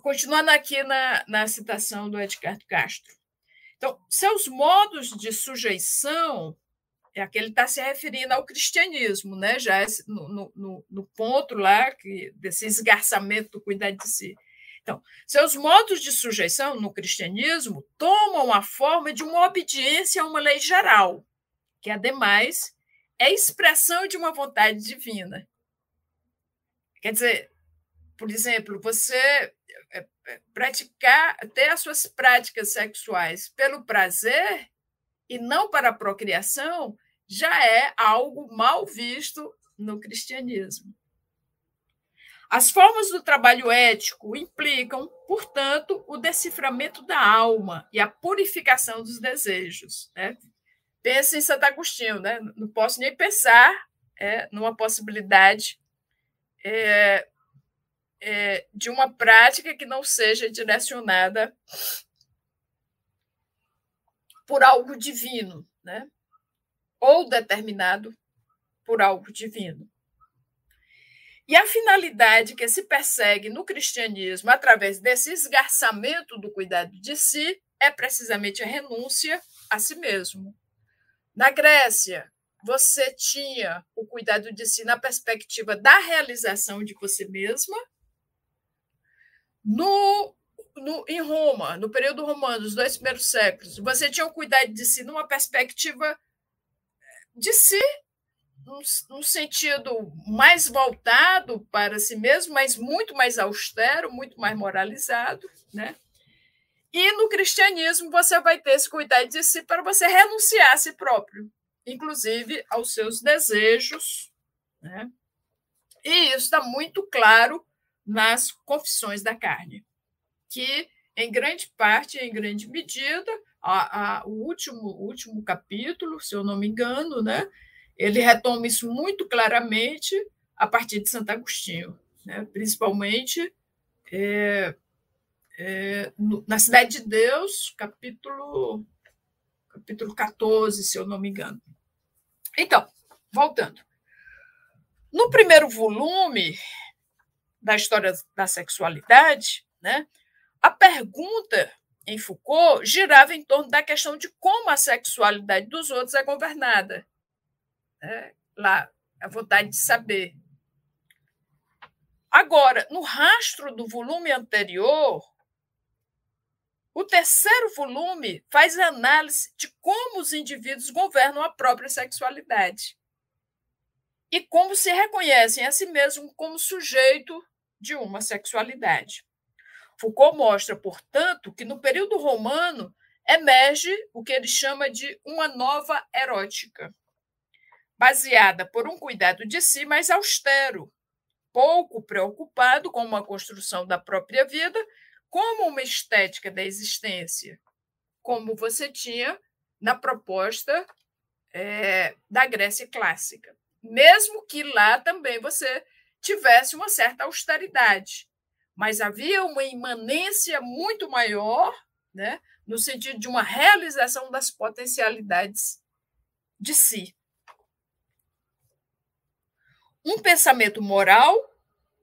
Continuando aqui na, na citação do Edgar Castro. Então, seus modos de sujeição é aquele está se referindo ao cristianismo, né? já no, no, no ponto lá que, desse esgarçamento do cuidar de si. Então, seus modos de sujeição no cristianismo tomam a forma de uma obediência a uma lei geral, que, ademais, é expressão de uma vontade divina. Quer dizer, por exemplo, você é, é, praticar, ter as suas práticas sexuais pelo prazer e não para a procriação já é algo mal visto no cristianismo. As formas do trabalho ético implicam, portanto, o deciframento da alma e a purificação dos desejos. Né? Pensa em Santo Agostinho, né? não posso nem pensar é, numa possibilidade é, é, de uma prática que não seja direcionada por algo divino, né? ou determinado por algo divino. E a finalidade que se persegue no cristianismo através desse esgarçamento do cuidado de si é precisamente a renúncia a si mesmo. Na Grécia, você tinha o cuidado de si na perspectiva da realização de você mesma. No, no, em Roma, no período romano, os dois primeiros séculos, você tinha o cuidado de si numa perspectiva de si num, sentido mais voltado para si mesmo, mas muito mais austero, muito mais moralizado, né? E no cristianismo você vai ter esse cuidado de si para você renunciar a si próprio, inclusive aos seus desejos, né? E isso está muito claro nas confissões da carne, que em grande parte, em grande medida, a, a, o último, o último capítulo, se eu não me engano, né, ele retoma isso muito claramente a partir de Santo Agostinho, né? principalmente é, é, no, na Cidade de Deus, capítulo, capítulo 14, se eu não me engano. Então, voltando. No primeiro volume da história da sexualidade, né, a pergunta em Foucault girava em torno da questão de como a sexualidade dos outros é governada né, lá, a vontade de saber. Agora, no rastro do volume anterior, o terceiro volume faz análise de como os indivíduos governam a própria sexualidade e como se reconhecem a si mesmos como sujeito de uma sexualidade. Foucault mostra, portanto, que no período romano emerge o que ele chama de uma nova erótica baseada por um cuidado de si mais austero, pouco preocupado com a construção da própria vida, como uma estética da existência, como você tinha na proposta é, da Grécia clássica. Mesmo que lá também você tivesse uma certa austeridade, mas havia uma imanência muito maior, né, no sentido de uma realização das potencialidades de si. Um pensamento moral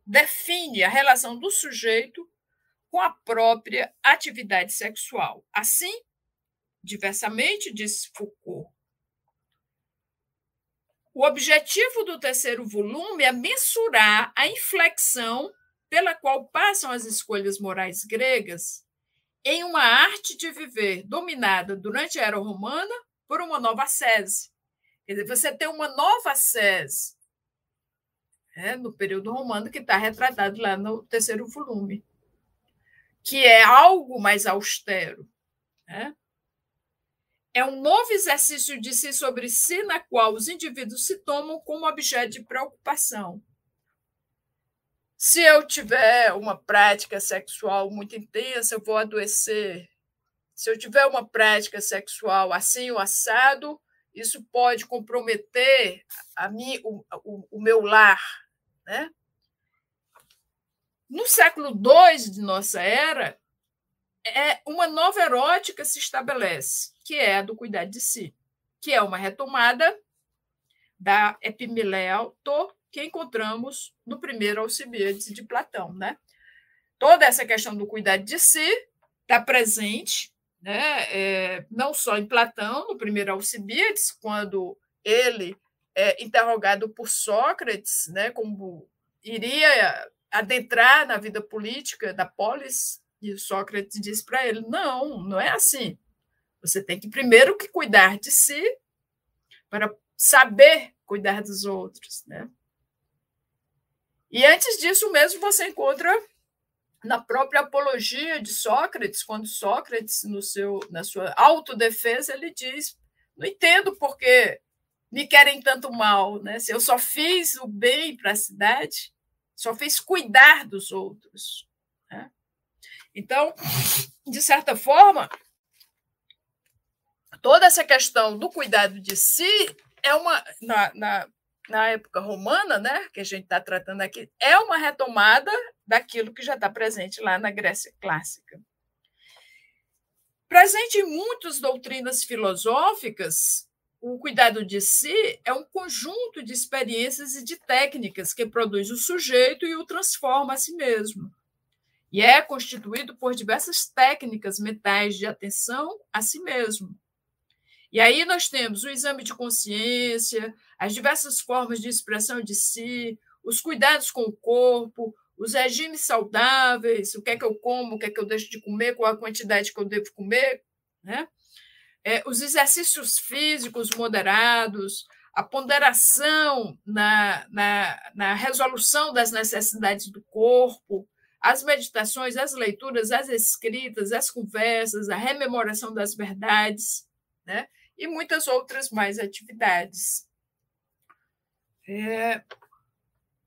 define a relação do sujeito com a própria atividade sexual. Assim, diversamente, diz Foucault, o objetivo do terceiro volume é mensurar a inflexão pela qual passam as escolhas morais gregas em uma arte de viver dominada durante a Era Romana por uma nova sese. Quer dizer, você tem uma nova sese né, no período romano, que está retratado lá no terceiro volume, que é algo mais austero. Né? É um novo exercício de si sobre si, na qual os indivíduos se tomam como objeto de preocupação. Se eu tiver uma prática sexual muito intensa, eu vou adoecer. Se eu tiver uma prática sexual assim ou assado, isso pode comprometer a mim, o, o, o meu lar, né? No século II de nossa era, é uma nova erótica se estabelece, que é a do cuidar de si, que é uma retomada da Epimileauto que encontramos no primeiro Alcibiades de Platão, né? Toda essa questão do cuidar de si está presente, né? É, não só em Platão, no primeiro Alcibiades, quando ele é, interrogado por Sócrates, né, como iria adentrar na vida política da polis, e Sócrates disse para ele: não, não é assim. Você tem que primeiro que cuidar de si para saber cuidar dos outros, né? E antes disso mesmo você encontra na própria apologia de Sócrates, quando Sócrates no seu na sua autodefesa ele diz: "Não entendo porque me querem tanto mal, né? Se eu só fiz o bem para a cidade, só fiz cuidar dos outros. Né? Então, de certa forma, toda essa questão do cuidado de si é uma na, na, na época romana, né, que a gente está tratando aqui, é uma retomada daquilo que já está presente lá na Grécia clássica. Presente em muitas doutrinas filosóficas, o cuidado de si é um conjunto de experiências e de técnicas que produz o sujeito e o transforma a si mesmo. E é constituído por diversas técnicas mentais de atenção a si mesmo. E aí nós temos o exame de consciência, as diversas formas de expressão de si, os cuidados com o corpo, os regimes saudáveis, o que é que eu como, o que é que eu deixo de comer, qual a quantidade que eu devo comer, né? É, os exercícios físicos moderados, a ponderação na, na, na resolução das necessidades do corpo, as meditações, as leituras, as escritas, as conversas, a rememoração das verdades, né? e muitas outras mais atividades. É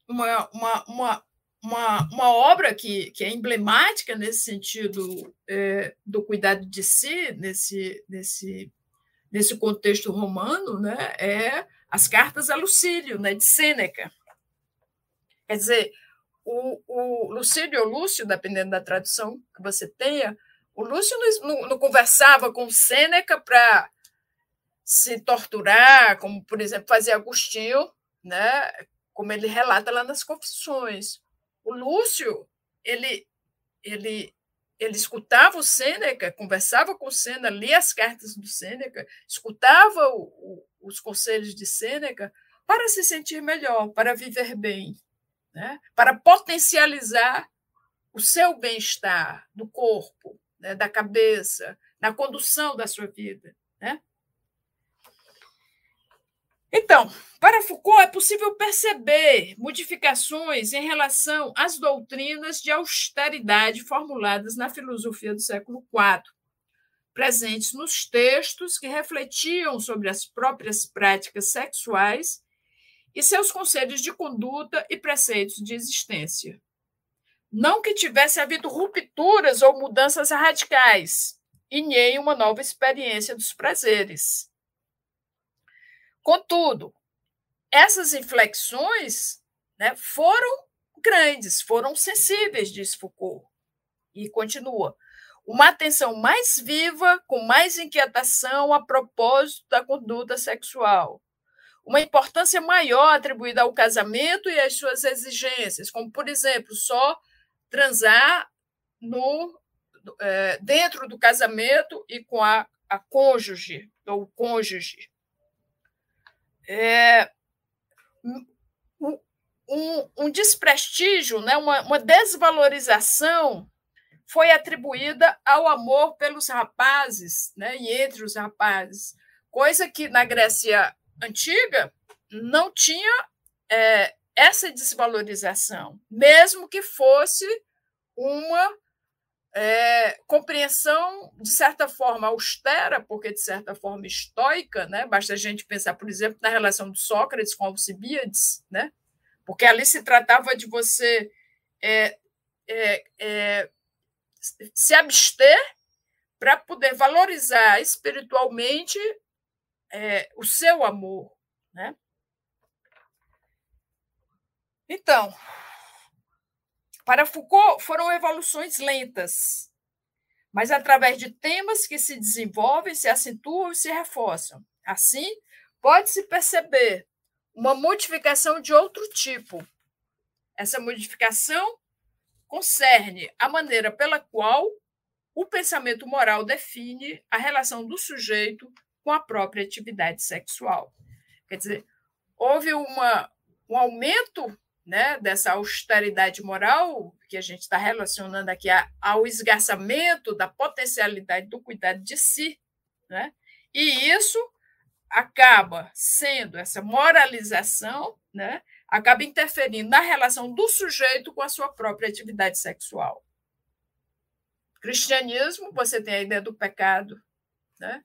uma, uma, uma, uma, uma obra que, que é emblemática nesse sentido é, do cuidado de si, nesse, nesse, nesse contexto romano, né, é as cartas a Lucílio, né, de Sêneca. Quer dizer, o, o Lucílio ou Lúcio, dependendo da tradução que você tenha, o Lúcio não, não, conversava com Sêneca para se torturar, como, por exemplo, fazia Agostinho, né, como ele relata lá nas Confissões. O Lúcio, ele, ele, ele escutava o Sêneca, conversava com o Sêneca, lia as cartas do Sêneca, escutava o, o, os conselhos de Sêneca para se sentir melhor, para viver bem, né? para potencializar o seu bem-estar do corpo, né? da cabeça, na condução da sua vida. Né? Então, para Foucault, é possível perceber modificações em relação às doutrinas de austeridade formuladas na filosofia do século IV, presentes nos textos que refletiam sobre as próprias práticas sexuais e seus conselhos de conduta e preceitos de existência. Não que tivesse havido rupturas ou mudanças radicais, e nem uma nova experiência dos prazeres Contudo, essas inflexões né, foram grandes, foram sensíveis, diz Foucault. E continua. Uma atenção mais viva, com mais inquietação a propósito da conduta sexual. Uma importância maior atribuída ao casamento e às suas exigências, como, por exemplo, só transar no, é, dentro do casamento e com a, a cônjuge, ou cônjuge é, um, um, desprestígio, né, uma, uma desvalorização foi atribuída ao amor pelos rapazes, né, e entre os rapazes, coisa que na Grécia antiga não tinha é, essa desvalorização, mesmo que fosse uma é, compreensão, de certa forma, austera, porque de certa forma estoica, né? basta a gente pensar, por exemplo, na relação de Sócrates com Alcibíades, né? porque ali se tratava de você é, é, é se abster para poder valorizar espiritualmente é, o seu amor. Né? Então, para Foucault, foram evoluções lentas, mas através de temas que se desenvolvem, se acentuam e se reforçam. Assim, pode-se perceber uma modificação de outro tipo. Essa modificação concerne a maneira pela qual o pensamento moral define a relação do sujeito com a própria atividade sexual. Quer dizer, houve uma, um aumento né, dessa austeridade moral que a gente está relacionando aqui ao esgarçamento da potencialidade do cuidado de si, né? e isso acaba sendo essa moralização, né? acaba interferindo na relação do sujeito com a sua própria atividade sexual. Cristianismo, você tem a ideia do pecado, né?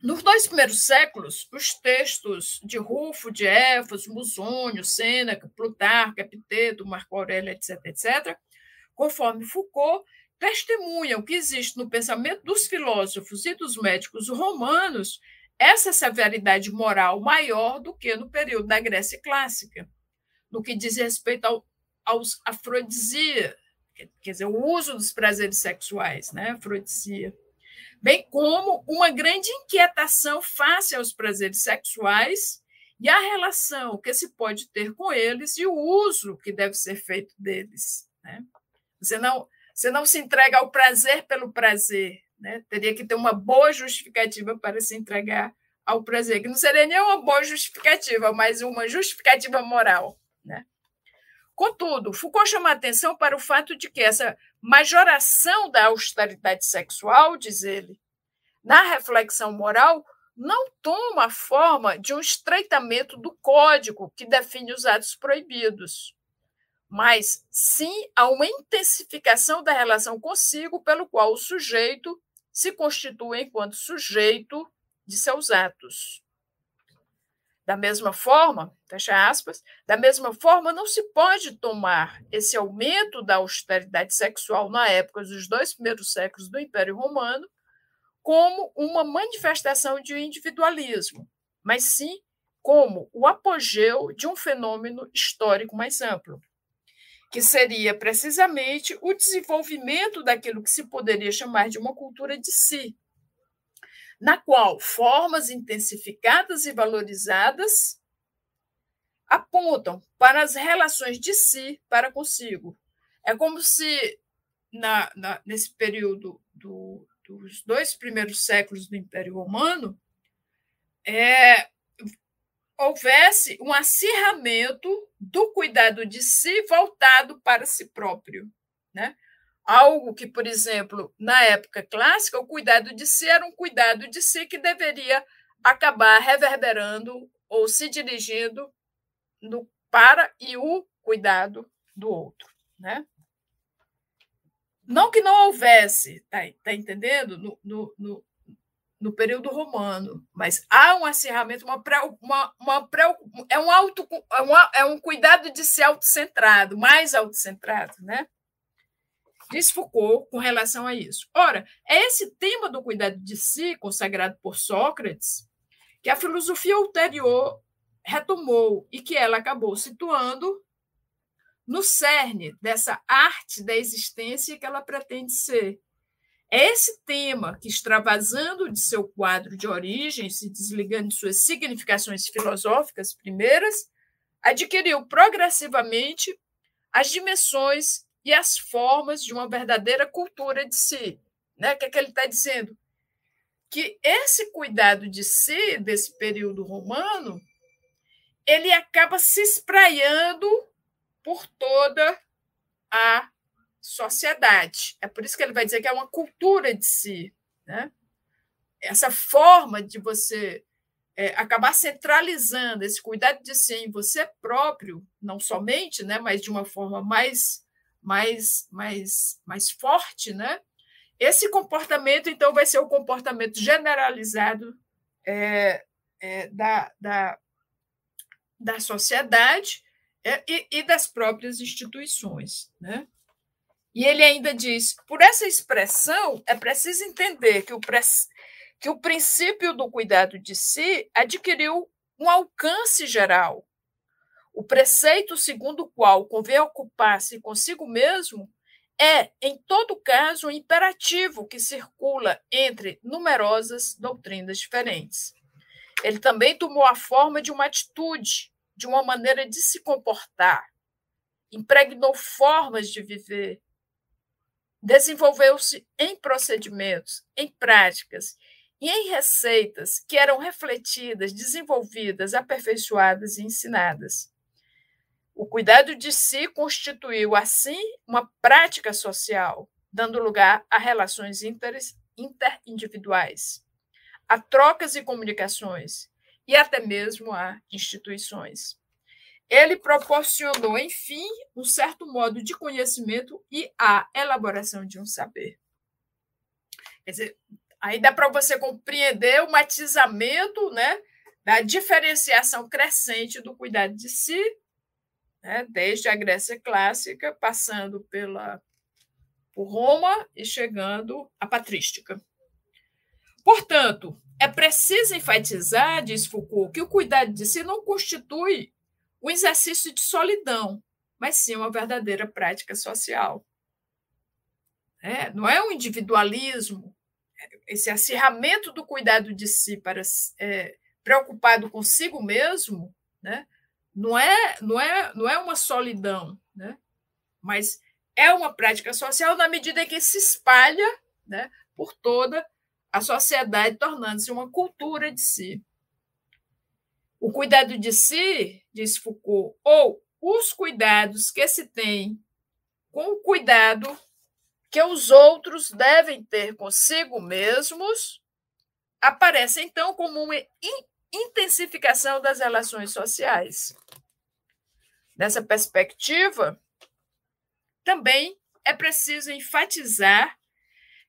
Nos dois primeiros séculos, os textos de Rufo, de Éfeso, Musônio, Sêneca, Plutarco, Epiteto, Marco Aurélio, etc., etc., conforme Foucault, testemunham que existe no pensamento dos filósofos e dos médicos romanos essa severidade moral maior do que no período da Grécia clássica, no que diz respeito ao, aos afrodisia, quer dizer, o uso dos prazeres sexuais, né? afrodisia bem como uma grande inquietação face aos prazeres sexuais e a relação que se pode ter com eles e o uso que deve ser feito deles. Né? Você, não, você não se entrega ao prazer pelo prazer, né? teria que ter uma boa justificativa para se entregar ao prazer, que não seria nem uma boa justificativa, mas uma justificativa moral. Né? Contudo, Foucault chama a atenção para o fato de que essa majoração da austeridade sexual, diz ele, na reflexão moral, não toma a forma de um estreitamento do código que define os atos proibidos, mas sim a uma intensificação da relação consigo, pelo qual o sujeito se constitui enquanto sujeito de seus atos. Da mesma forma, fecha aspas, da mesma forma, não se pode tomar esse aumento da austeridade sexual na época dos dois primeiros séculos do Império Romano como uma manifestação de individualismo, mas sim como o apogeu de um fenômeno histórico mais amplo, que seria precisamente o desenvolvimento daquilo que se poderia chamar de uma cultura de si, na qual formas intensificadas e valorizadas apontam para as relações de si para consigo. É como se, na, na, nesse período do, dos dois primeiros séculos do Império Romano, é, houvesse um acirramento do cuidado de si voltado para si próprio. Né? Algo que, por exemplo, na época clássica, o cuidado de si era um cuidado de si que deveria acabar reverberando ou se dirigindo no para e o cuidado do outro, né? Não que não houvesse, tá, tá entendendo? No, no, no, no, período romano, mas há um acirramento, uma, uma, uma é um auto, é, uma, é um cuidado de ser autocentrado, mais autocentrado, né? Diz Foucault com relação a isso. Ora, é esse tema do cuidado de si, consagrado por Sócrates, que a filosofia ulterior retomou e que ela acabou situando no cerne dessa arte da existência que ela pretende ser. É esse tema que, extravasando de seu quadro de origem, se desligando de suas significações filosóficas primeiras, adquiriu progressivamente as dimensões e as formas de uma verdadeira cultura de si. Né? O que, é que ele está dizendo? Que esse cuidado de si, desse período romano, ele acaba se espraiando por toda a sociedade. É por isso que ele vai dizer que é uma cultura de si. Né? Essa forma de você é, acabar centralizando esse cuidado de si em você próprio, não somente, né, mas de uma forma mais mais, mais, mais forte, né? Esse comportamento, então, vai ser o comportamento generalizado é, é, da, da, da sociedade é, e, e, das próprias instituições. Né? E ele ainda diz: por essa expressão, é preciso entender que o, que o princípio do cuidado de si adquiriu um alcance geral, o preceito segundo o qual convém ocupar-se consigo mesmo é, em todo caso, um imperativo que circula entre numerosas doutrinas diferentes. Ele também tomou a forma de uma atitude, de uma maneira de se comportar, impregnou formas de viver, desenvolveu-se em procedimentos, em práticas e em receitas que eram refletidas, desenvolvidas, aperfeiçoadas e ensinadas. O cuidado de si constituiu, assim, uma prática social, dando lugar a relações interindividuais, a trocas e comunicações, e até mesmo a instituições. Ele proporcionou, enfim, um certo modo de conhecimento e a elaboração de um saber. Quer dizer, aí dá para você compreender o matizamento né, da diferenciação crescente do cuidado de si, né, desde a Grécia clássica, passando pela por Roma e chegando à patrística. Portanto, é preciso enfatizar, diz Foucault, que o cuidado de si não constitui um exercício de solidão, mas sim uma verdadeira prática social. É, não é um individualismo, esse acirramento do cuidado de si para é, preocupado consigo mesmo, né? Não é não é não é uma solidão, né? mas é uma prática social na medida em que se espalha né, por toda a sociedade, tornando-se uma cultura de si. O cuidado de si, diz Foucault, ou os cuidados que se tem com o cuidado que os outros devem ter consigo mesmos, aparece então como uma intensificação das relações sociais. Nessa perspectiva, também é preciso enfatizar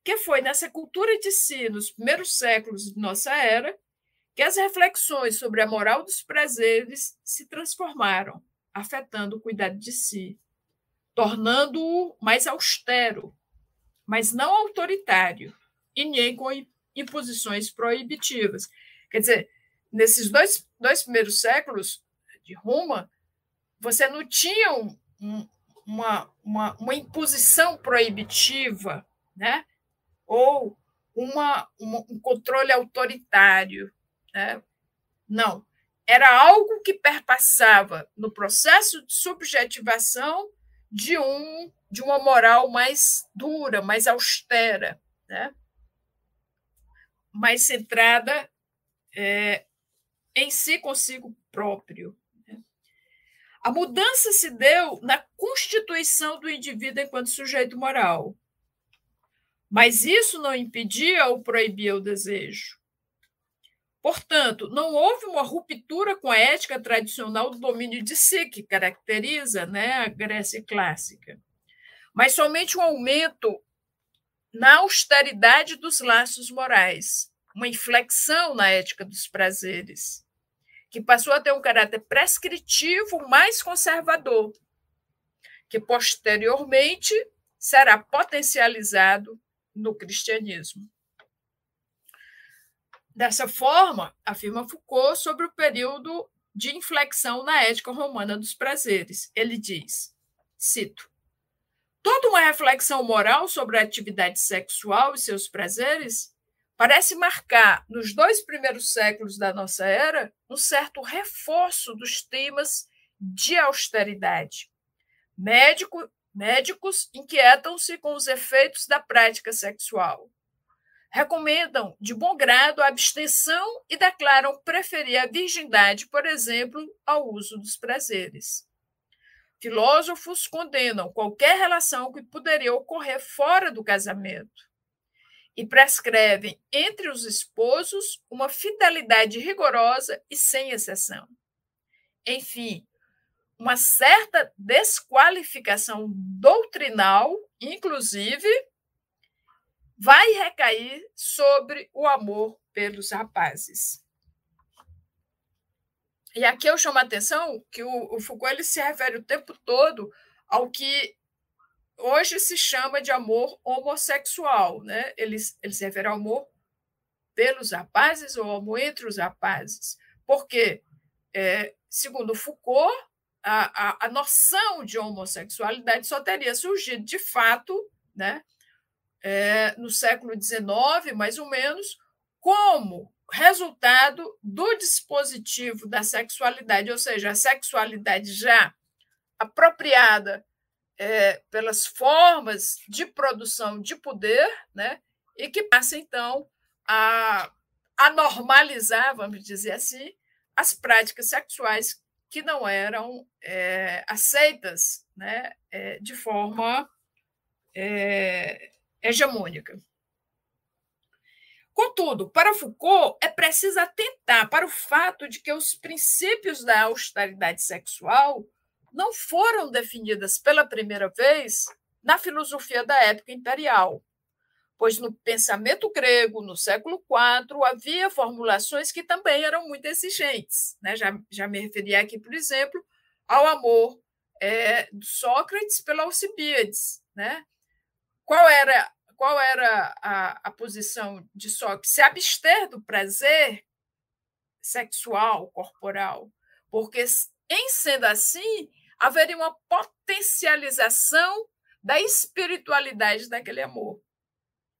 que foi nessa cultura de si, nos primeiros séculos de nossa era, que as reflexões sobre a moral dos prazeres se transformaram, afetando o cuidado de si, tornando-o mais austero, mas não autoritário, e nem com imposições proibitivas. Quer dizer, nesses dois, dois primeiros séculos de Roma, você não tinha um, um, uma, uma, uma imposição proibitiva, né? ou uma, uma, um controle autoritário. Né? Não. Era algo que perpassava no processo de subjetivação de, um, de uma moral mais dura, mais austera, né? mais centrada é, em si consigo próprio. Né? A mudança se deu na constituição do indivíduo enquanto sujeito moral. Mas isso não impedia ou proibia o desejo. Portanto, não houve uma ruptura com a ética tradicional do domínio de si, que caracteriza né, a Grécia clássica, mas somente um aumento na austeridade dos laços morais, uma inflexão na ética dos prazeres, que passou a ter um caráter prescritivo mais conservador, que posteriormente será potencializado no cristianismo. Dessa forma, afirma Foucault sobre o período de inflexão na ética romana dos prazeres. Ele diz: cito, toda uma reflexão moral sobre a atividade sexual e seus prazeres parece marcar, nos dois primeiros séculos da nossa era, um certo reforço dos temas de austeridade. Médico, Médicos inquietam-se com os efeitos da prática sexual. Recomendam de bom grado a abstenção e declaram preferir a virgindade, por exemplo, ao uso dos prazeres. Filósofos condenam qualquer relação que poderia ocorrer fora do casamento e prescrevem entre os esposos uma fidelidade rigorosa e sem exceção. Enfim, uma certa desqualificação doutrinal, inclusive, vai recair sobre o amor pelos rapazes. E aqui eu chamo a atenção que o, Foucault ele se refere o tempo todo ao que hoje se chama de amor homossexual. Né? Ele, ele se refere ao amor pelos rapazes ou amor entre os rapazes. Porque, é, segundo Foucault, a, a, a noção de homossexualidade só teria surgido de fato né, é, no século XIX, mais ou menos, como resultado do dispositivo da sexualidade, ou seja, a sexualidade já apropriada é, pelas formas de produção de poder, né, e que passa, então, a, a normalizar, vamos dizer assim, as práticas sexuais que não eram é, aceitas né, é, de forma é, hegemônica. Contudo, para Foucault, é preciso atentar para o fato de que os princípios da austeridade sexual não foram definidas pela primeira vez na filosofia da época imperial, pois no pensamento grego, no século IV, havia formulações que também eram muito exigentes. Né? Já, já me referi aqui, por exemplo, ao amor é, de Sócrates pela Alcibíades. Né? Qual era, qual era a, a posição de Sócrates? Se abster do prazer sexual, corporal, porque, em sendo assim, haveria uma potencialização da espiritualidade daquele amor.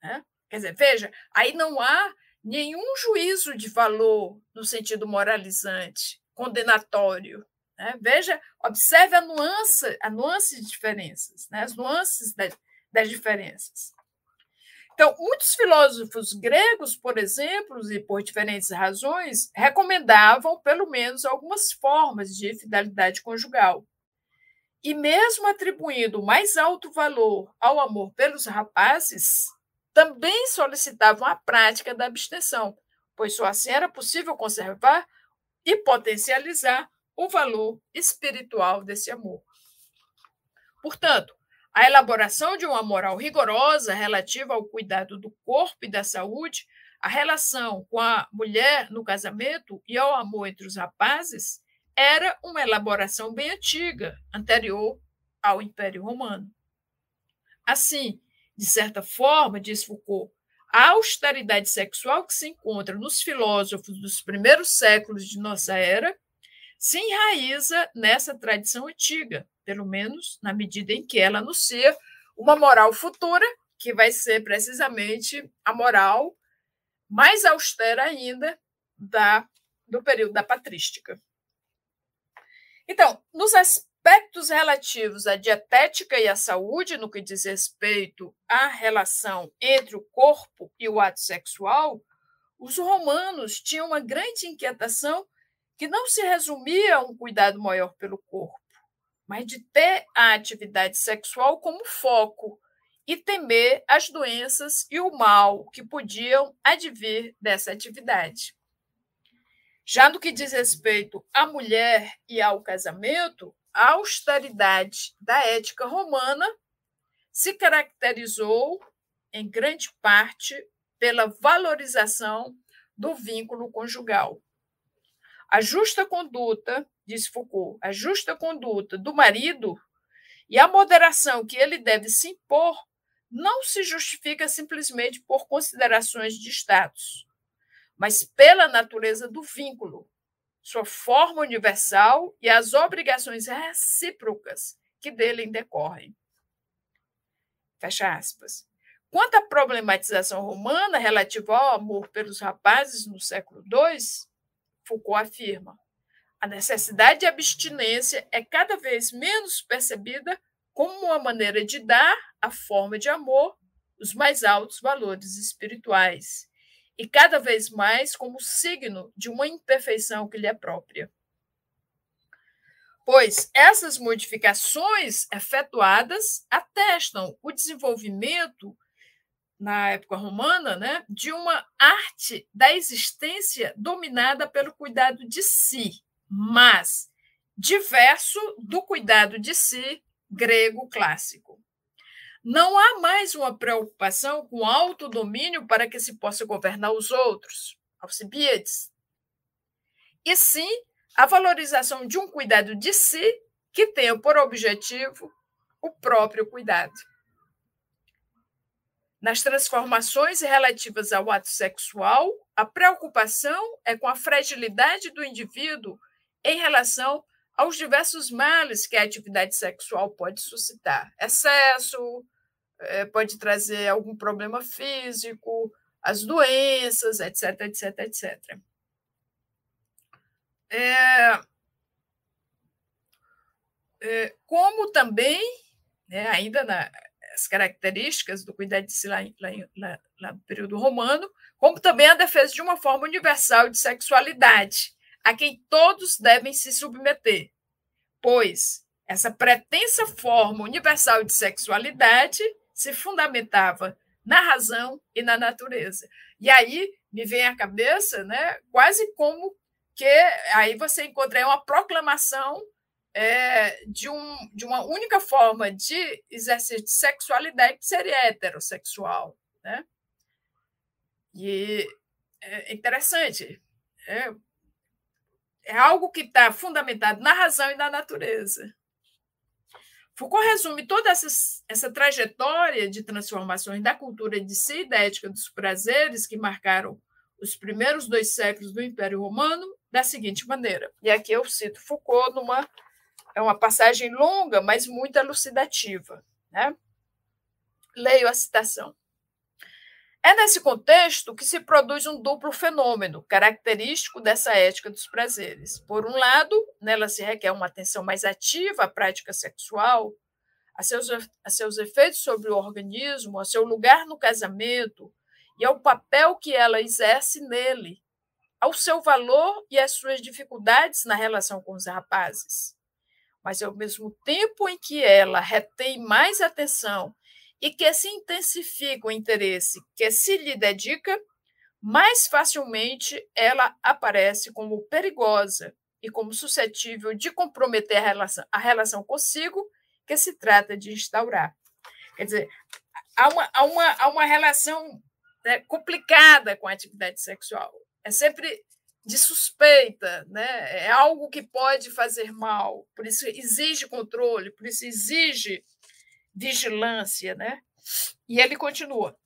Né? Quer dizer, veja, aí não há nenhum juízo de valor no sentido moralizante, condenatório. Né? Veja, observe a nuance, a nuance de diferenças, né? as nuances das, das diferenças. Então, muitos filósofos gregos, por exemplo, e por diferentes razões, recomendavam pelo menos algumas formas de fidelidade conjugal. E mesmo atribuindo mais alto valor ao amor pelos rapazes, também solicitavam a prática da abstenção, pois só assim era possível conservar e potencializar o valor espiritual desse amor. Portanto, a elaboração de uma moral rigorosa relativa ao cuidado do corpo e da saúde, a relação com a mulher no casamento e ao amor entre os rapazes, era uma elaboração bem antiga, anterior ao Império Romano. Assim, de certa forma, diz Foucault, a austeridade sexual que se encontra nos filósofos dos primeiros séculos de nossa era se enraiza nessa tradição antiga, pelo menos na medida em que ela anuncia uma moral futura, que vai ser precisamente a moral mais austera ainda da, do período da patrística. Então, nos aspectos relativos à dietética e à saúde, no que diz respeito à relação entre o corpo e o ato sexual, os romanos tinham uma grande inquietação que não se resumia a um cuidado maior pelo corpo, mas de ter a atividade sexual como foco e temer as doenças e o mal que podiam advir dessa atividade. Já no que diz respeito à mulher e ao casamento, a austeridade da ética romana se caracterizou, em grande parte, pela valorização do vínculo conjugal. A justa conduta, diz Foucault, a justa conduta do marido e a moderação que ele deve se impor não se justifica simplesmente por considerações de status, mas pela natureza do vínculo, sua forma universal e as obrigações recíprocas que dele decorrem. Fecha aspas. Quanto à problematização romana relativa ao amor pelos rapazes no século II, Foucault afirma: a necessidade de abstinência é cada vez menos percebida como uma maneira de dar à forma de amor os mais altos valores espirituais e cada vez mais como signo de uma imperfeição que lhe é própria. Pois essas modificações efetuadas atestam o desenvolvimento, na época romana, né, de uma arte da existência dominada pelo cuidado de si, mas diverso do cuidado de si grego clássico. Não há mais uma preocupação com autodomínio para que se possa governar os outros, Alcibiades. E sim a valorização de um cuidado de si que tenha por objetivo o próprio cuidado. Nas transformações relativas ao ato sexual, a preocupação é com a fragilidade do indivíduo em relação aos diversos males que a atividade sexual pode suscitar. Excesso, é, pode trazer algum problema físico, as doenças, etc, etc, etc. É, é, como também, né, ainda nas características do cuidado de si lá, lá, lá, lá no período romano, como também a defesa de uma forma universal de sexualidade, a quem todos devem se submeter, pois essa pretensa forma universal de sexualidade se fundamentava na razão e na natureza. E aí me vem à cabeça, né, quase como que aí você encontra uma proclamação é, de, um, de uma única forma de exercício de sexualidade que seria heterossexual, Né? E é interessante, é, é algo que está fundamentado na razão e na natureza. Foucault resume toda essa, essa trajetória de transformações da cultura de si e da ética dos prazeres que marcaram os primeiros dois séculos do Império Romano da seguinte maneira. E aqui eu cito Foucault numa é uma passagem longa, mas muito elucidativa. Né? Leio a citação. É nesse contexto que se produz um duplo fenômeno característico dessa ética dos prazeres. Por um lado, nela se requer uma atenção mais ativa à prática sexual, a seus, a seus efeitos sobre o organismo, a seu lugar no casamento e ao papel que ela exerce nele, ao seu valor e às suas dificuldades na relação com os rapazes. Mas, ao mesmo tempo em que ela retém mais atenção e que se intensifica o interesse que se lhe dedica, mais facilmente ela aparece como perigosa e como suscetível de comprometer a relação, a relação consigo que se trata de instaurar. Quer dizer, há uma, há uma, há uma relação né, complicada com a atividade sexual. É sempre de suspeita, né? é algo que pode fazer mal, por isso exige controle, por isso exige vigilância, né? E ele continua.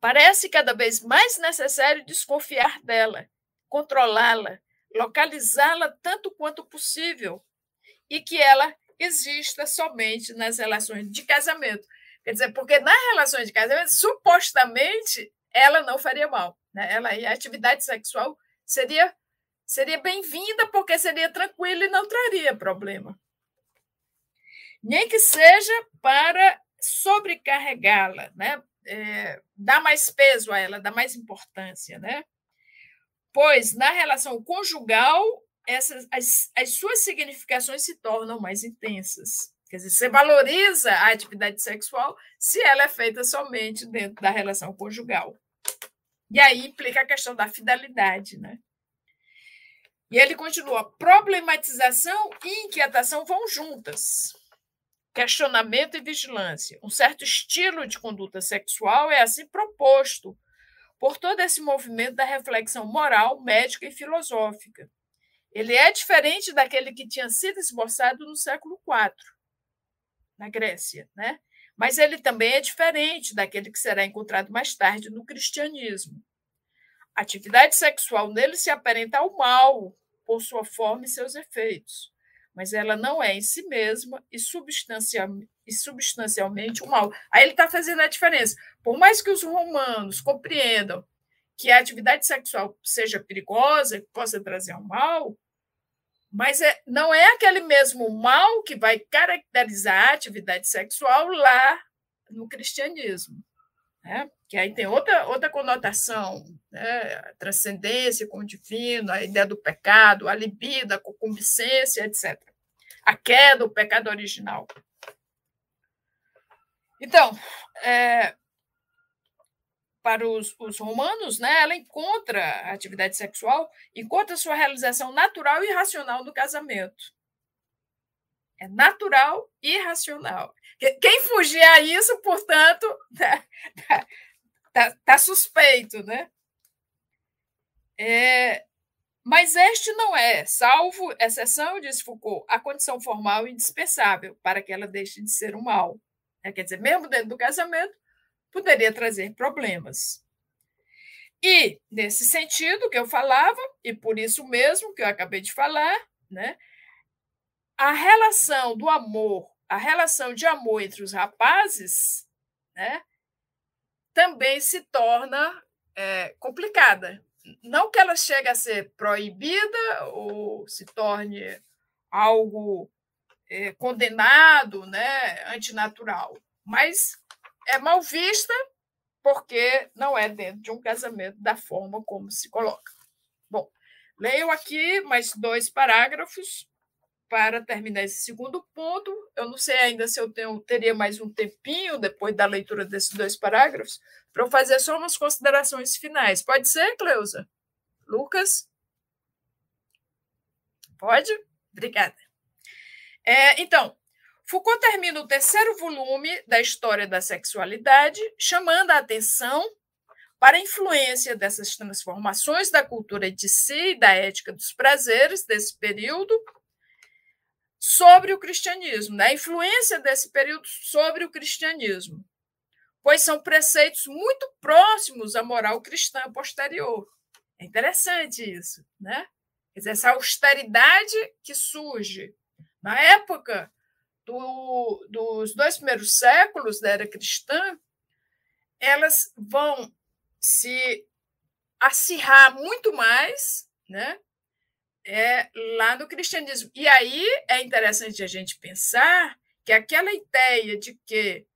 Parece cada vez mais necessário desconfiar dela, controlá-la, localizá-la tanto quanto possível e que ela exista somente nas relações de casamento. Quer dizer, porque nas relações de casamento, supostamente, ela não faria mal. Né? Ela, a atividade sexual seria, seria bem-vinda porque seria tranquila e não traria problema nem que seja para sobrecarregá-la, né? É, dar mais peso a ela, dar mais importância, né? Pois na relação conjugal essas as, as suas significações se tornam mais intensas. Quer dizer, você valoriza a atividade sexual se ela é feita somente dentro da relação conjugal. E aí implica a questão da fidelidade, né? E ele continua: problematização e inquietação vão juntas questionamento e vigilância. Um certo estilo de conduta sexual é assim proposto por todo esse movimento da reflexão moral, médica e filosófica. Ele é diferente daquele que tinha sido esboçado no século IV, na Grécia, né? mas ele também é diferente daquele que será encontrado mais tarde no cristianismo. A atividade sexual nele se aparenta ao mal por sua forma e seus efeitos mas ela não é em si mesma e, substancialmente, e substancialmente o mal. Aí ele está fazendo a diferença. Por mais que os romanos compreendam que a atividade sexual seja perigosa, que possa trazer um mal, mas é, não é aquele mesmo mal que vai caracterizar a atividade sexual lá no cristianismo. Né? Que aí tem outra, outra conotação, né? a transcendência com o divino, a ideia do pecado, a libido, a concupiscência, etc. A queda, o pecado original. Então, é, para os, os, romanos, né, ela encontra a atividade sexual, encontra sua realização natural e racional no casamento. É natural e racional. Quem fugir a isso, portanto, está tá, tá, tá suspeito, né? É, mas este não é, salvo exceção, diz Foucault, a condição formal indispensável para que ela deixe de ser um mal. É, quer dizer, mesmo dentro do casamento, poderia trazer problemas. E, nesse sentido que eu falava, e por isso mesmo que eu acabei de falar, né, a relação do amor, a relação de amor entre os rapazes, né, também se torna é, complicada. Não que ela chegue a ser proibida ou se torne algo é, condenado, né, antinatural, mas é mal vista porque não é dentro de um casamento da forma como se coloca. Bom, leio aqui mais dois parágrafos para terminar esse segundo ponto. Eu não sei ainda se eu tenho, teria mais um tempinho depois da leitura desses dois parágrafos para eu fazer só umas considerações finais. Pode ser, Cleusa? Lucas? Pode? Obrigada. É, então, Foucault termina o terceiro volume da História da Sexualidade, chamando a atenção para a influência dessas transformações da cultura de si e da ética dos prazeres desse período sobre o cristianismo, né? a influência desse período sobre o cristianismo, pois são preceitos muito próximos à moral cristã posterior. É interessante isso, né? Quer dizer, essa austeridade que surge na época do, dos dois primeiros séculos da era cristã, elas vão se acirrar muito mais né, é, lá no cristianismo. E aí é interessante a gente pensar que aquela ideia de que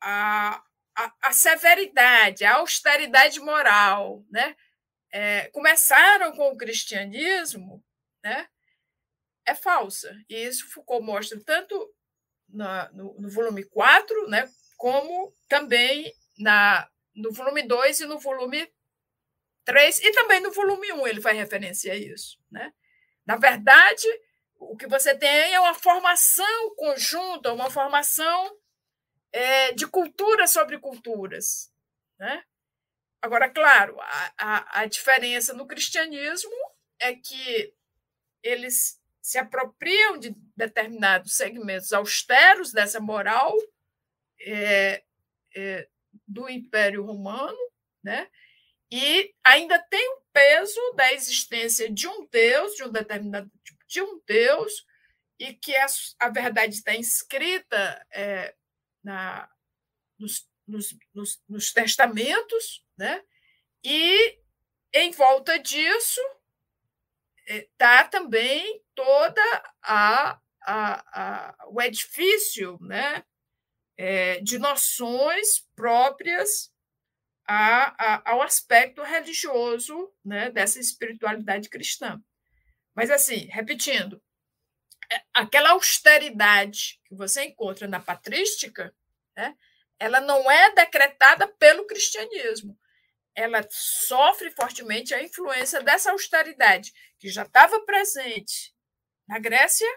a, a, a severidade, a austeridade moral, né, é, começaram com o cristianismo, né, é falsa. E isso Foucault mostra tanto na, no, no, volume 4, né, como também na, no volume 2 e no volume 3, e também no volume 1 ele vai referenciar isso. Né? Na verdade, o que você tem é uma formação conjunta, uma formação é, de cultura sobre culturas. Né? Agora, claro, a, a, a diferença no cristianismo é que eles se apropriam de determinados segmentos austeros dessa moral é, é, do Império Romano, né? E ainda tem o peso da existência de um Deus, de um determinado tipo de um Deus, e que a, a verdade está inscrita é, na, nos, nos, nos, nos testamentos, né? e em volta disso está também toda a, a, a, o edifício né, é, de noções próprias a, a, ao aspecto religioso né, dessa espiritualidade cristã. Mas, assim, repetindo, é, aquela austeridade que você encontra na patrística, né, ela não é decretada pelo cristianismo, ela sofre fortemente a influência dessa austeridade que já estava presente na Grécia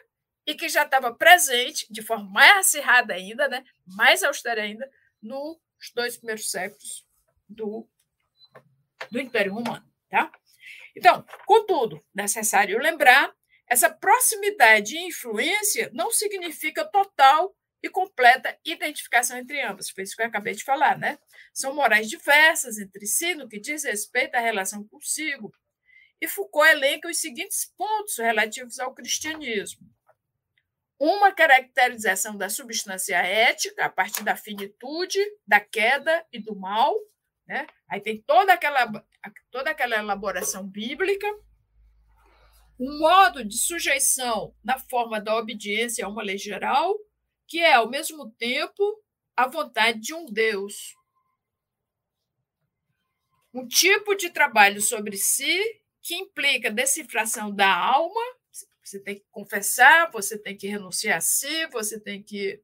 e que já estava presente de forma mais acirrada ainda, né, mais austera ainda, nos dois primeiros séculos do, do Império Romano. Tá? Então, contudo, necessário lembrar, essa proximidade e influência não significa total e completa identificação entre ambas. Foi isso que eu acabei de falar, né? São morais diversas entre si no que diz respeito à relação consigo. E Foucault elenca os seguintes pontos relativos ao cristianismo. Uma caracterização da substância ética a partir da finitude, da queda e do mal. Né? Aí tem toda aquela, toda aquela elaboração bíblica. Um modo de sujeição na forma da obediência a uma lei geral, que é, ao mesmo tempo, a vontade de um Deus. Um tipo de trabalho sobre si que implica decifração da alma. Você tem que confessar, você tem que renunciar a si, você tem que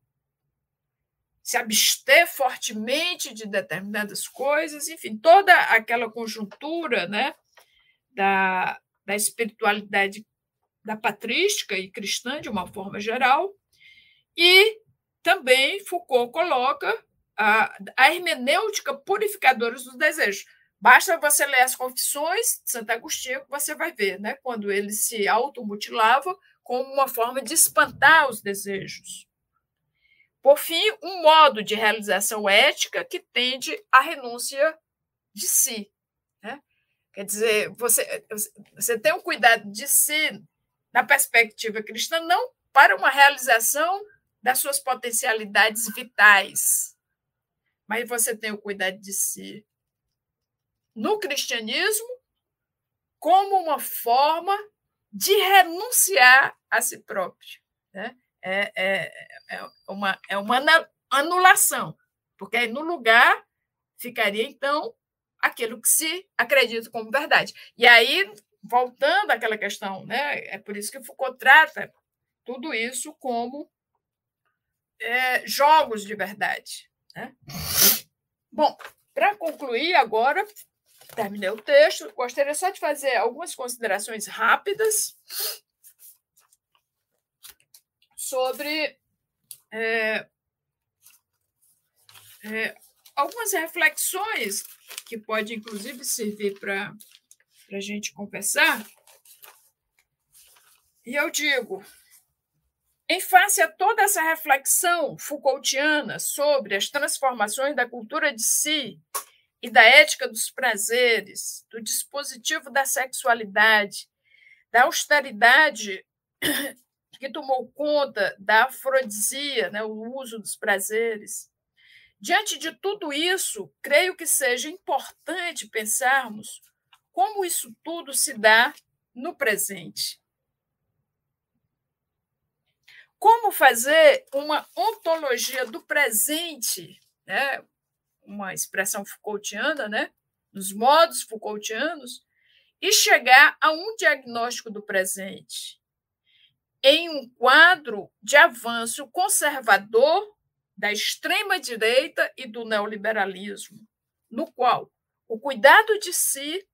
se abster fortemente de determinadas coisas, enfim, toda aquela conjuntura né, da, da espiritualidade da patrística e cristã, de uma forma geral, e também Foucault coloca a, a hermenêutica purificadora dos desejos. Basta você ler as confissões de Santo Agostinho que você vai ver, né? quando ele se automutilava como uma forma de espantar os desejos. Por fim, um modo de realização ética que tende à renúncia de si. Né? Quer dizer, você, você tem um cuidado de si na perspectiva cristã, não para uma realização das suas potencialidades vitais. Mas você tem o cuidado de si no cristianismo como uma forma de renunciar a si próprio. Né? É, é, é, uma, é uma anulação, porque no lugar ficaria, então, aquilo que se acredita como verdade. E aí, voltando àquela questão, né, é por isso que Foucault trata tudo isso como é, jogos de verdade. Né? Bom, para concluir agora, terminei o texto, gostaria só de fazer algumas considerações rápidas sobre é, é, algumas reflexões que pode inclusive servir para a gente conversar. E eu digo, em face a toda essa reflexão Foucaultiana sobre as transformações da cultura de si e da ética dos prazeres, do dispositivo da sexualidade, da austeridade que tomou conta da afrodisia, né, o uso dos prazeres. Diante de tudo isso, creio que seja importante pensarmos como isso tudo se dá no presente. Como fazer uma ontologia do presente, né? uma expressão Foucaultiana, né? nos modos Foucaultianos, e chegar a um diagnóstico do presente em um quadro de avanço conservador da extrema-direita e do neoliberalismo, no qual o cuidado de si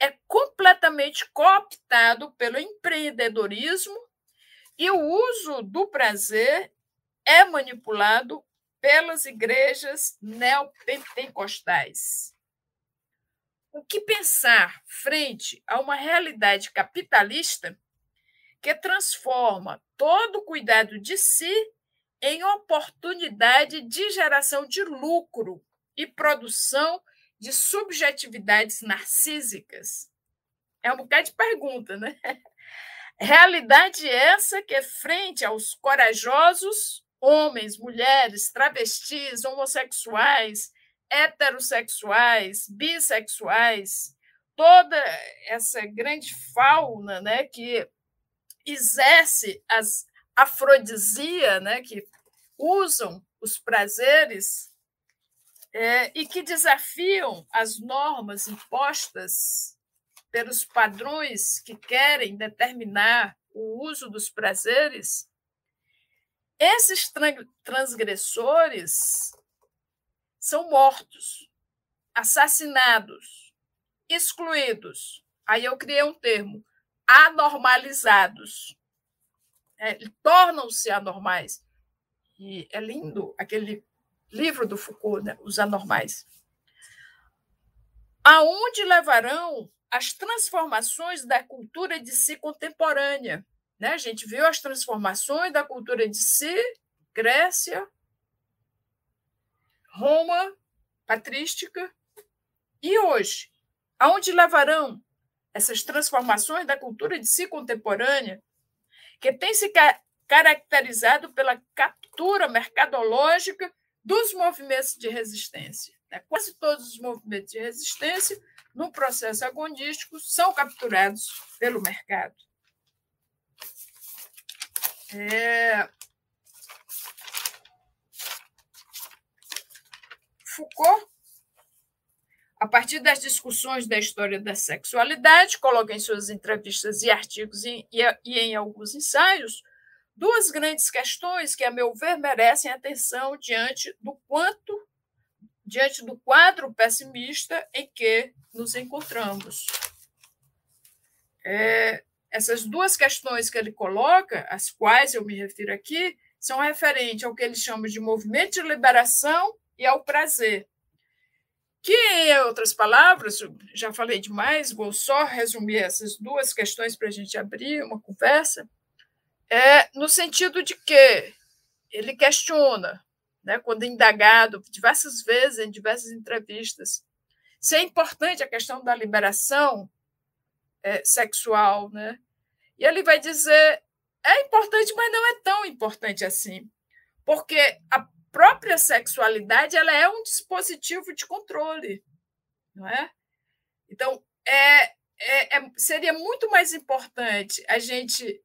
é completamente cooptado pelo empreendedorismo e o uso do prazer é manipulado pelas igrejas neopentecostais. O que pensar frente a uma realidade capitalista que transforma todo cuidado de si em oportunidade de geração de lucro e produção de subjetividades narcísicas? É um bocado de pergunta, né? Realidade essa que, frente aos corajosos homens, mulheres, travestis, homossexuais, heterossexuais, bissexuais, toda essa grande fauna né, que exerce as afrodisia, né, que usam os prazeres é, e que desafiam as normas impostas pelos padrões que querem determinar o uso dos prazeres, esses transgressores são mortos, assassinados, excluídos. Aí eu criei um termo, anormalizados. É, Tornam-se anormais. E é lindo aquele livro do Foucault, né? Os Anormais. Aonde levarão as transformações da cultura de si contemporânea. Né? A gente viu as transformações da cultura de si, Grécia, Roma, patrística, e hoje, aonde levarão essas transformações da cultura de si contemporânea, que tem se caracterizado pela captura mercadológica dos movimentos de resistência? Né? Quase todos os movimentos de resistência no processo agonístico são capturados pelo mercado. É... Foucault, a partir das discussões da história da sexualidade, coloca em suas entrevistas e artigos e, e em alguns ensaios duas grandes questões que, a meu ver, merecem atenção diante do quanto diante do quadro pessimista em que nos encontramos. É, essas duas questões que ele coloca, às quais eu me refiro aqui, são referentes ao que ele chama de movimento de liberação e ao prazer. Que, em outras palavras, já falei demais, vou só resumir essas duas questões para a gente abrir uma conversa, é no sentido de que ele questiona né, quando indagado diversas vezes em diversas entrevistas, se é importante a questão da liberação é, sexual, né? E ele vai dizer é importante, mas não é tão importante assim, porque a própria sexualidade ela é um dispositivo de controle, não é? Então é, é, é seria muito mais importante a gente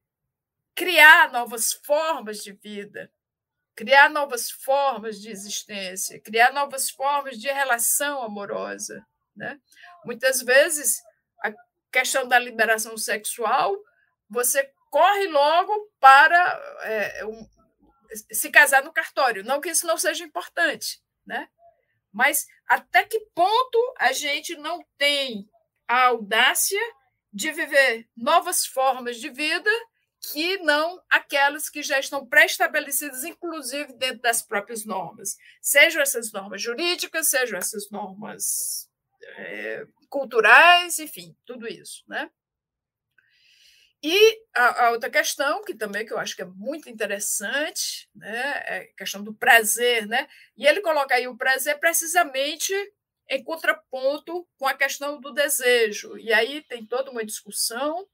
criar novas formas de vida, criar novas formas de existência, criar novas formas de relação amorosa. Né? Muitas vezes, a questão da liberação sexual, você corre logo para é, um, se casar no cartório. Não que isso não seja importante, né? mas até que ponto a gente não tem a audácia de viver novas formas de vida que não aquelas que já estão pré-estabelecidas, inclusive dentro das próprias normas, sejam essas normas jurídicas, sejam essas normas é, culturais, enfim, tudo isso, né? E a, a, outra questão, que também que eu acho que é muito interessante, né, é a questão do prazer, né? E ele coloca aí o prazer precisamente em contraponto com a questão do desejo. E aí tem toda uma discussão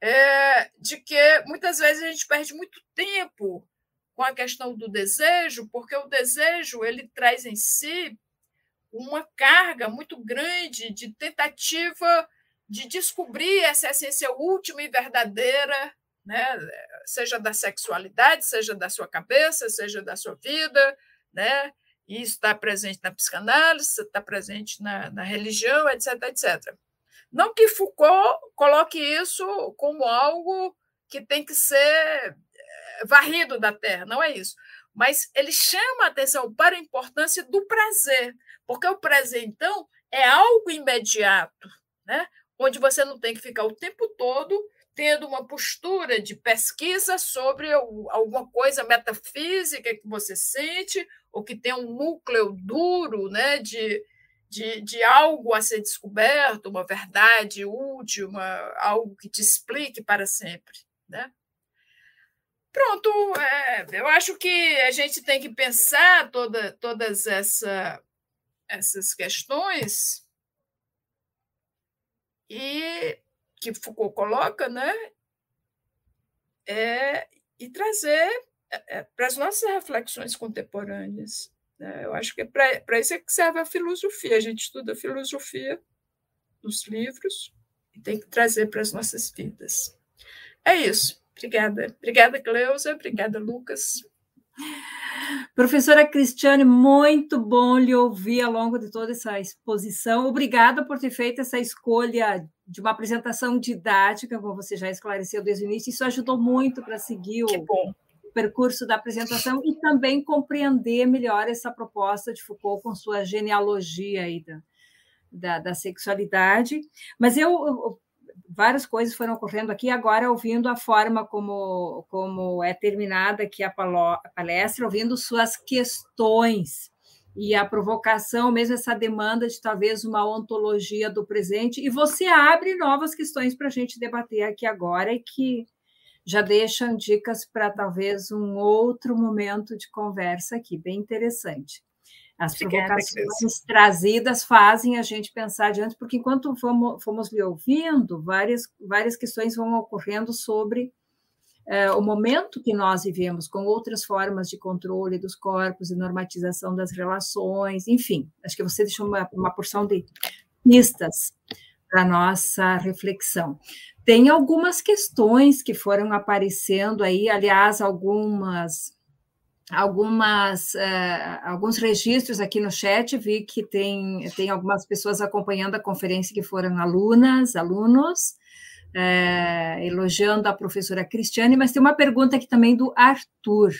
é, de que muitas vezes a gente perde muito tempo com a questão do desejo, porque o desejo ele traz em si uma carga muito grande de tentativa de descobrir essa essência última e verdadeira, né? seja da sexualidade, seja da sua cabeça, seja da sua vida, né? E isso está presente na psicanálise, está presente na, na religião, etc, etc. Não que Foucault coloque isso como algo que tem que ser eh, varrido da terra, não é isso. Mas ele chama a atenção para a importância do prazer, porque o prazer, então, é algo imediato, né? Onde você não tem que ficar o tempo todo tendo uma postura de pesquisa sobre alguma coisa metafísica que você sente, ou que tem um núcleo duro né, de, de, de algo a ser descoberto, uma verdade última, algo que te explique para sempre. Né? Pronto, é, eu acho que a gente tem que pensar toda, todas essa, essas questões e que Foucault coloca, né? É, e trazer é, é para as nossas reflexões contemporâneas. Né? Eu acho que é para isso é que serve a filosofia. A gente estuda a filosofia nos livros e tem que trazer para as nossas vidas. É isso. Obrigada. Obrigada, Cleusa. Obrigada, Lucas. Professora Cristiane, muito bom lhe ouvir ao longo de toda essa exposição. Obrigada por ter feito essa escolha de uma apresentação didática, como você já esclareceu desde o início. Isso ajudou muito para seguir o, percurso da apresentação e também compreender melhor essa proposta de Foucault com sua genealogia aí da, da, da sexualidade. Mas eu, eu várias coisas foram ocorrendo aqui, agora ouvindo a forma como, como é terminada aqui a palestra, ouvindo suas questões e a provocação, mesmo essa demanda de talvez uma ontologia do presente, e você abre novas questões para a gente debater aqui agora e que já deixam dicas para talvez um outro momento de conversa aqui, bem interessante. As provocações trazidas fazem a gente pensar adiante, porque enquanto fomos, fomos lhe ouvindo, várias, várias questões vão ocorrendo sobre é, o momento que nós vivemos, com outras formas de controle dos corpos e normatização das relações, enfim, acho que você deixou uma, uma porção de pistas para nossa reflexão. Tem algumas questões que foram aparecendo aí, aliás, algumas algumas uh, alguns registros aqui no chat, vi que tem, tem algumas pessoas acompanhando a conferência que foram alunas, alunos, uh, elogiando a professora Cristiane, mas tem uma pergunta aqui também do Arthur,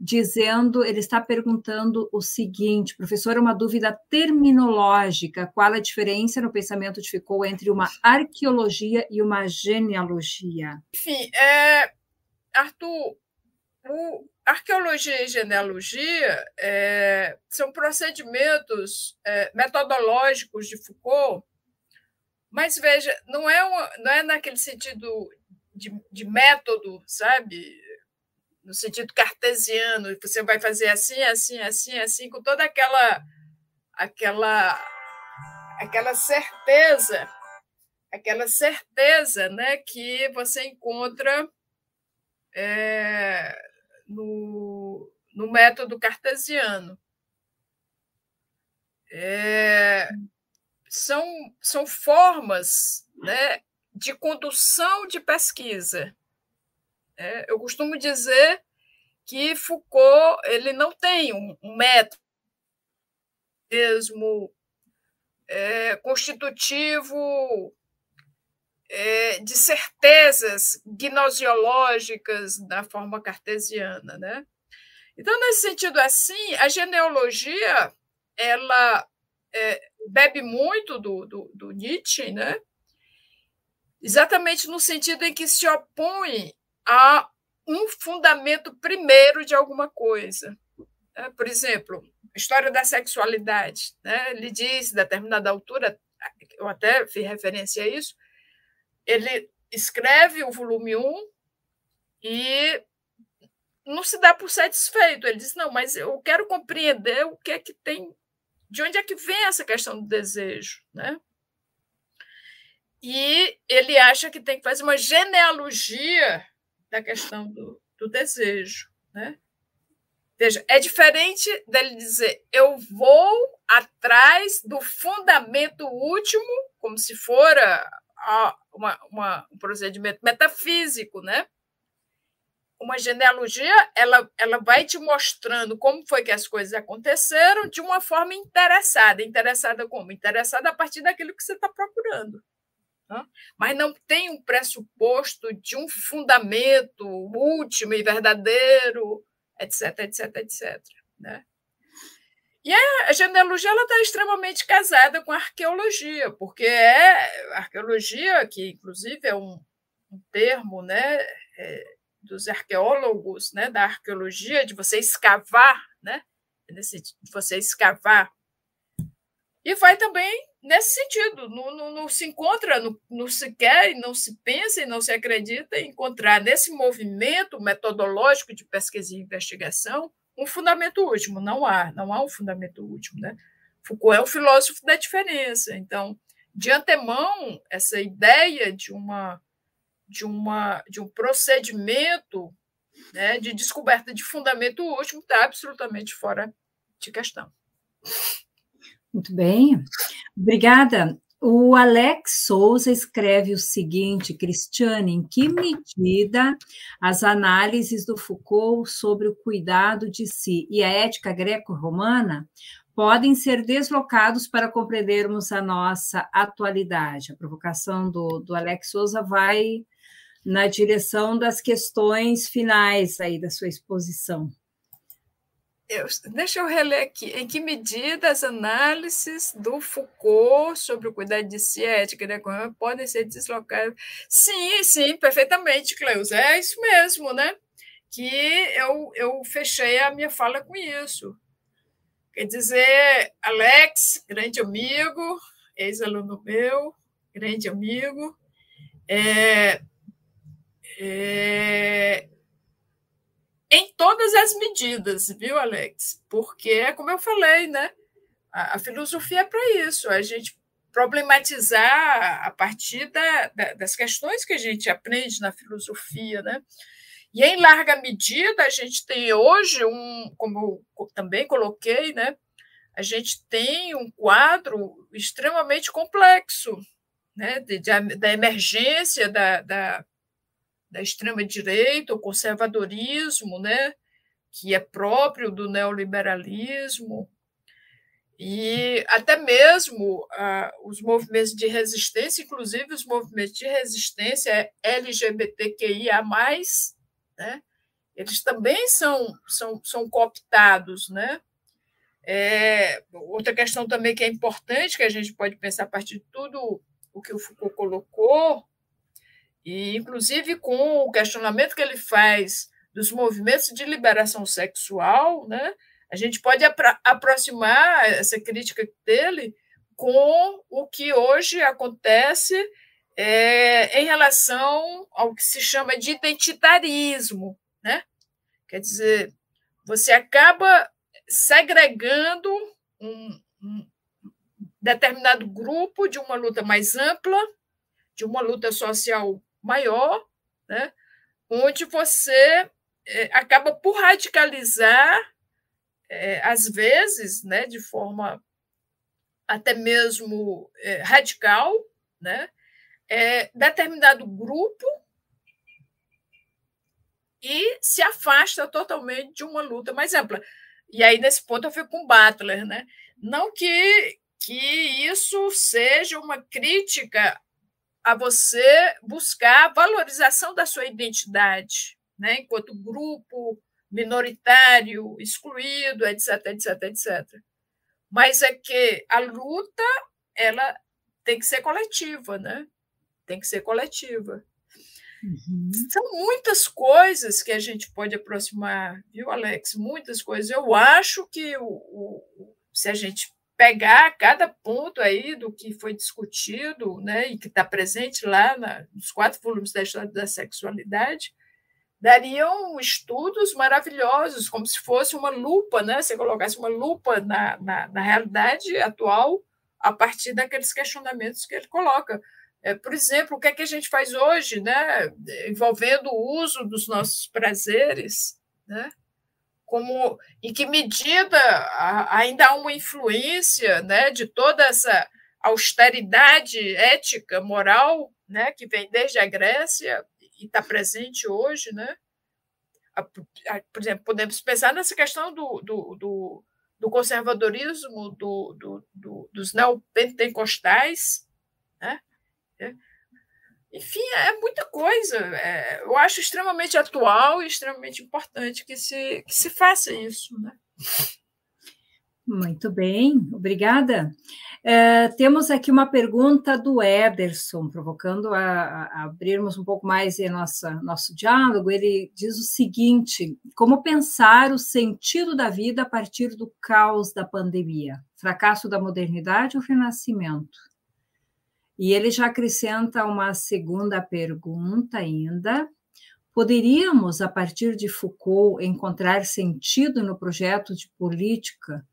dizendo, ele está perguntando o seguinte, professora, uma dúvida terminológica, qual a diferença no pensamento Foucault entre uma arqueologia e uma genealogia? Enfim, é, Arthur, o, arqueologia e genealogia é, são procedimentos é, metodológicos de Foucault, mas veja, não é, uma, não é naquele sentido de, de método, sabe? No sentido cartesiano, você vai fazer assim, assim, assim, assim, com toda aquela aquela aquela certeza, aquela certeza, né, que você encontra é, no, no método cartesiano. É, são, são formas né, de condução de pesquisa. É, eu costumo dizer que Foucault ele não tem um, um método mesmo é, constitutivo é, de certezas gnosiológicas da forma cartesiana. Né? Então, nesse sentido assim, a genealogia ela é, bebe muito do, do, do, Nietzsche, né? exatamente no sentido em que se opõe há um fundamento primeiro de alguma coisa. Né? Por exemplo, a história da sexualidade. Né? Ele diz, a determinada altura, eu até fiz referência a isso, ele escreve o volume 1 e não se dá por satisfeito. Ele diz: não, mas eu quero compreender o que é que tem, de onde é que vem essa questão do desejo, né? E ele acha que tem que fazer uma genealogia da questão do, do desejo, né? Veja, é diferente dele dizer eu vou atrás do fundamento último, como se fora uma, uma, um procedimento metafísico, né? uma genealogia, ela, ela vai te mostrando como foi que as coisas aconteceram de uma forma interessada. Interessada como? Interessada a partir daquilo que você está procurando. Tá? Mas não tem um pressuposto de um fundamento último e verdadeiro, etc, etc, etc. Né? E a genealogia está extremamente casada com a arqueologia, porque é arqueologia, que inclusive é um, um termo né, é, dos arqueólogos, né, da arqueologia, de você escavar, né, nesse, de você escavar. E vai também nesse sentido, não, não, não se encontra, não, não, se quer não se pensa e não se acredita em encontrar nesse movimento metodológico de pesquisa e investigação um fundamento último. Não há, não há um fundamento último. Né? Foucault é o filósofo da diferença. Então, de antemão, essa ideia de uma de, uma, de um procedimento né, de descoberta de fundamento último está absolutamente fora de questão. Muito bem, obrigada. O Alex Souza escreve o seguinte, Cristiane, em que medida as análises do Foucault sobre o cuidado de si e a ética greco-romana podem ser deslocados para compreendermos a nossa atualidade? A provocação do, do Alex Souza vai na direção das questões finais aí da sua exposição. Eu, deixa eu reler aqui. Em que medida as análises do Foucault sobre o cuidado de si e ética da economia podem ser deslocadas? Sim, sim, perfeitamente, Cleus. É isso mesmo, né? Que eu, eu fechei a minha fala com isso. Quer dizer, Alex, grande amigo, ex-aluno meu, grande amigo, é, é... Em todas as medidas, viu, Alex? Porque como eu falei, né? A, a filosofia é para isso, a gente problematizar a partir da, da, das questões que a gente aprende na filosofia, né? E em larga medida a gente tem hoje um, como eu também coloquei, né? A gente tem um quadro extremamente complexo, né? De, de, da emergência da, da, da extrema-direita, o conservadorismo, né, que é próprio do neoliberalismo, e até mesmo ah, os movimentos de resistência, inclusive os movimentos de resistência LGBTQIA, né, eles também são, são, são cooptados. Né? É, outra questão também que é importante, que a gente pode pensar a partir de tudo o que o Foucault colocou, e, inclusive, com o questionamento que ele faz dos movimentos de liberação sexual, né, a gente pode apro aproximar essa crítica dele com o que hoje acontece é, em relação ao que se chama de identitarismo. Né? Quer dizer, você acaba segregando um, um determinado grupo de uma luta mais ampla, de uma luta social maior, né? onde você é, acaba por radicalizar, é, às vezes, né, de forma até mesmo é, radical, né, é, determinado grupo e se afasta totalmente de uma luta mais ampla. E aí, nesse ponto, eu fico com Butler. Né? Não que, que isso seja uma crítica a você buscar a valorização da sua identidade, né? enquanto grupo minoritário, excluído, etc, etc, etc. Mas é que a luta ela tem que ser coletiva, né? Tem que ser coletiva. Uhum. São muitas coisas que a gente pode aproximar, viu, Alex? Muitas coisas. Eu acho que o, o, se a gente pegar cada ponto aí do que foi discutido, né, e que está presente lá na, nos quatro volumes da história da sexualidade, dariam estudos maravilhosos, como se fosse uma lupa, né? Se colocasse uma lupa na, na, na realidade atual a partir daqueles questionamentos que ele coloca. É, por exemplo, o que é que a gente faz hoje, né, envolvendo o uso dos nossos prazeres, né? Como, em que medida ainda há uma influência né, de toda essa austeridade ética, moral, né, que vem desde a Grécia e está presente hoje, né? Por exemplo, podemos pensar nessa questão do, do, do, do conservadorismo do, do, do, dos neopentecostais, né? Enfim, é muita coisa. É, eu acho extremamente atual e extremamente importante que se, que se faça isso. Né? Muito bem, obrigada. É, temos aqui uma pergunta do Ederson, provocando a, a abrirmos um pouco mais em nossa, nosso diálogo. Ele diz o seguinte: como pensar o sentido da vida a partir do caos da pandemia? Fracasso da modernidade ou renascimento? E ele já acrescenta uma segunda pergunta ainda. Poderíamos, a partir de Foucault, encontrar sentido no projeto de política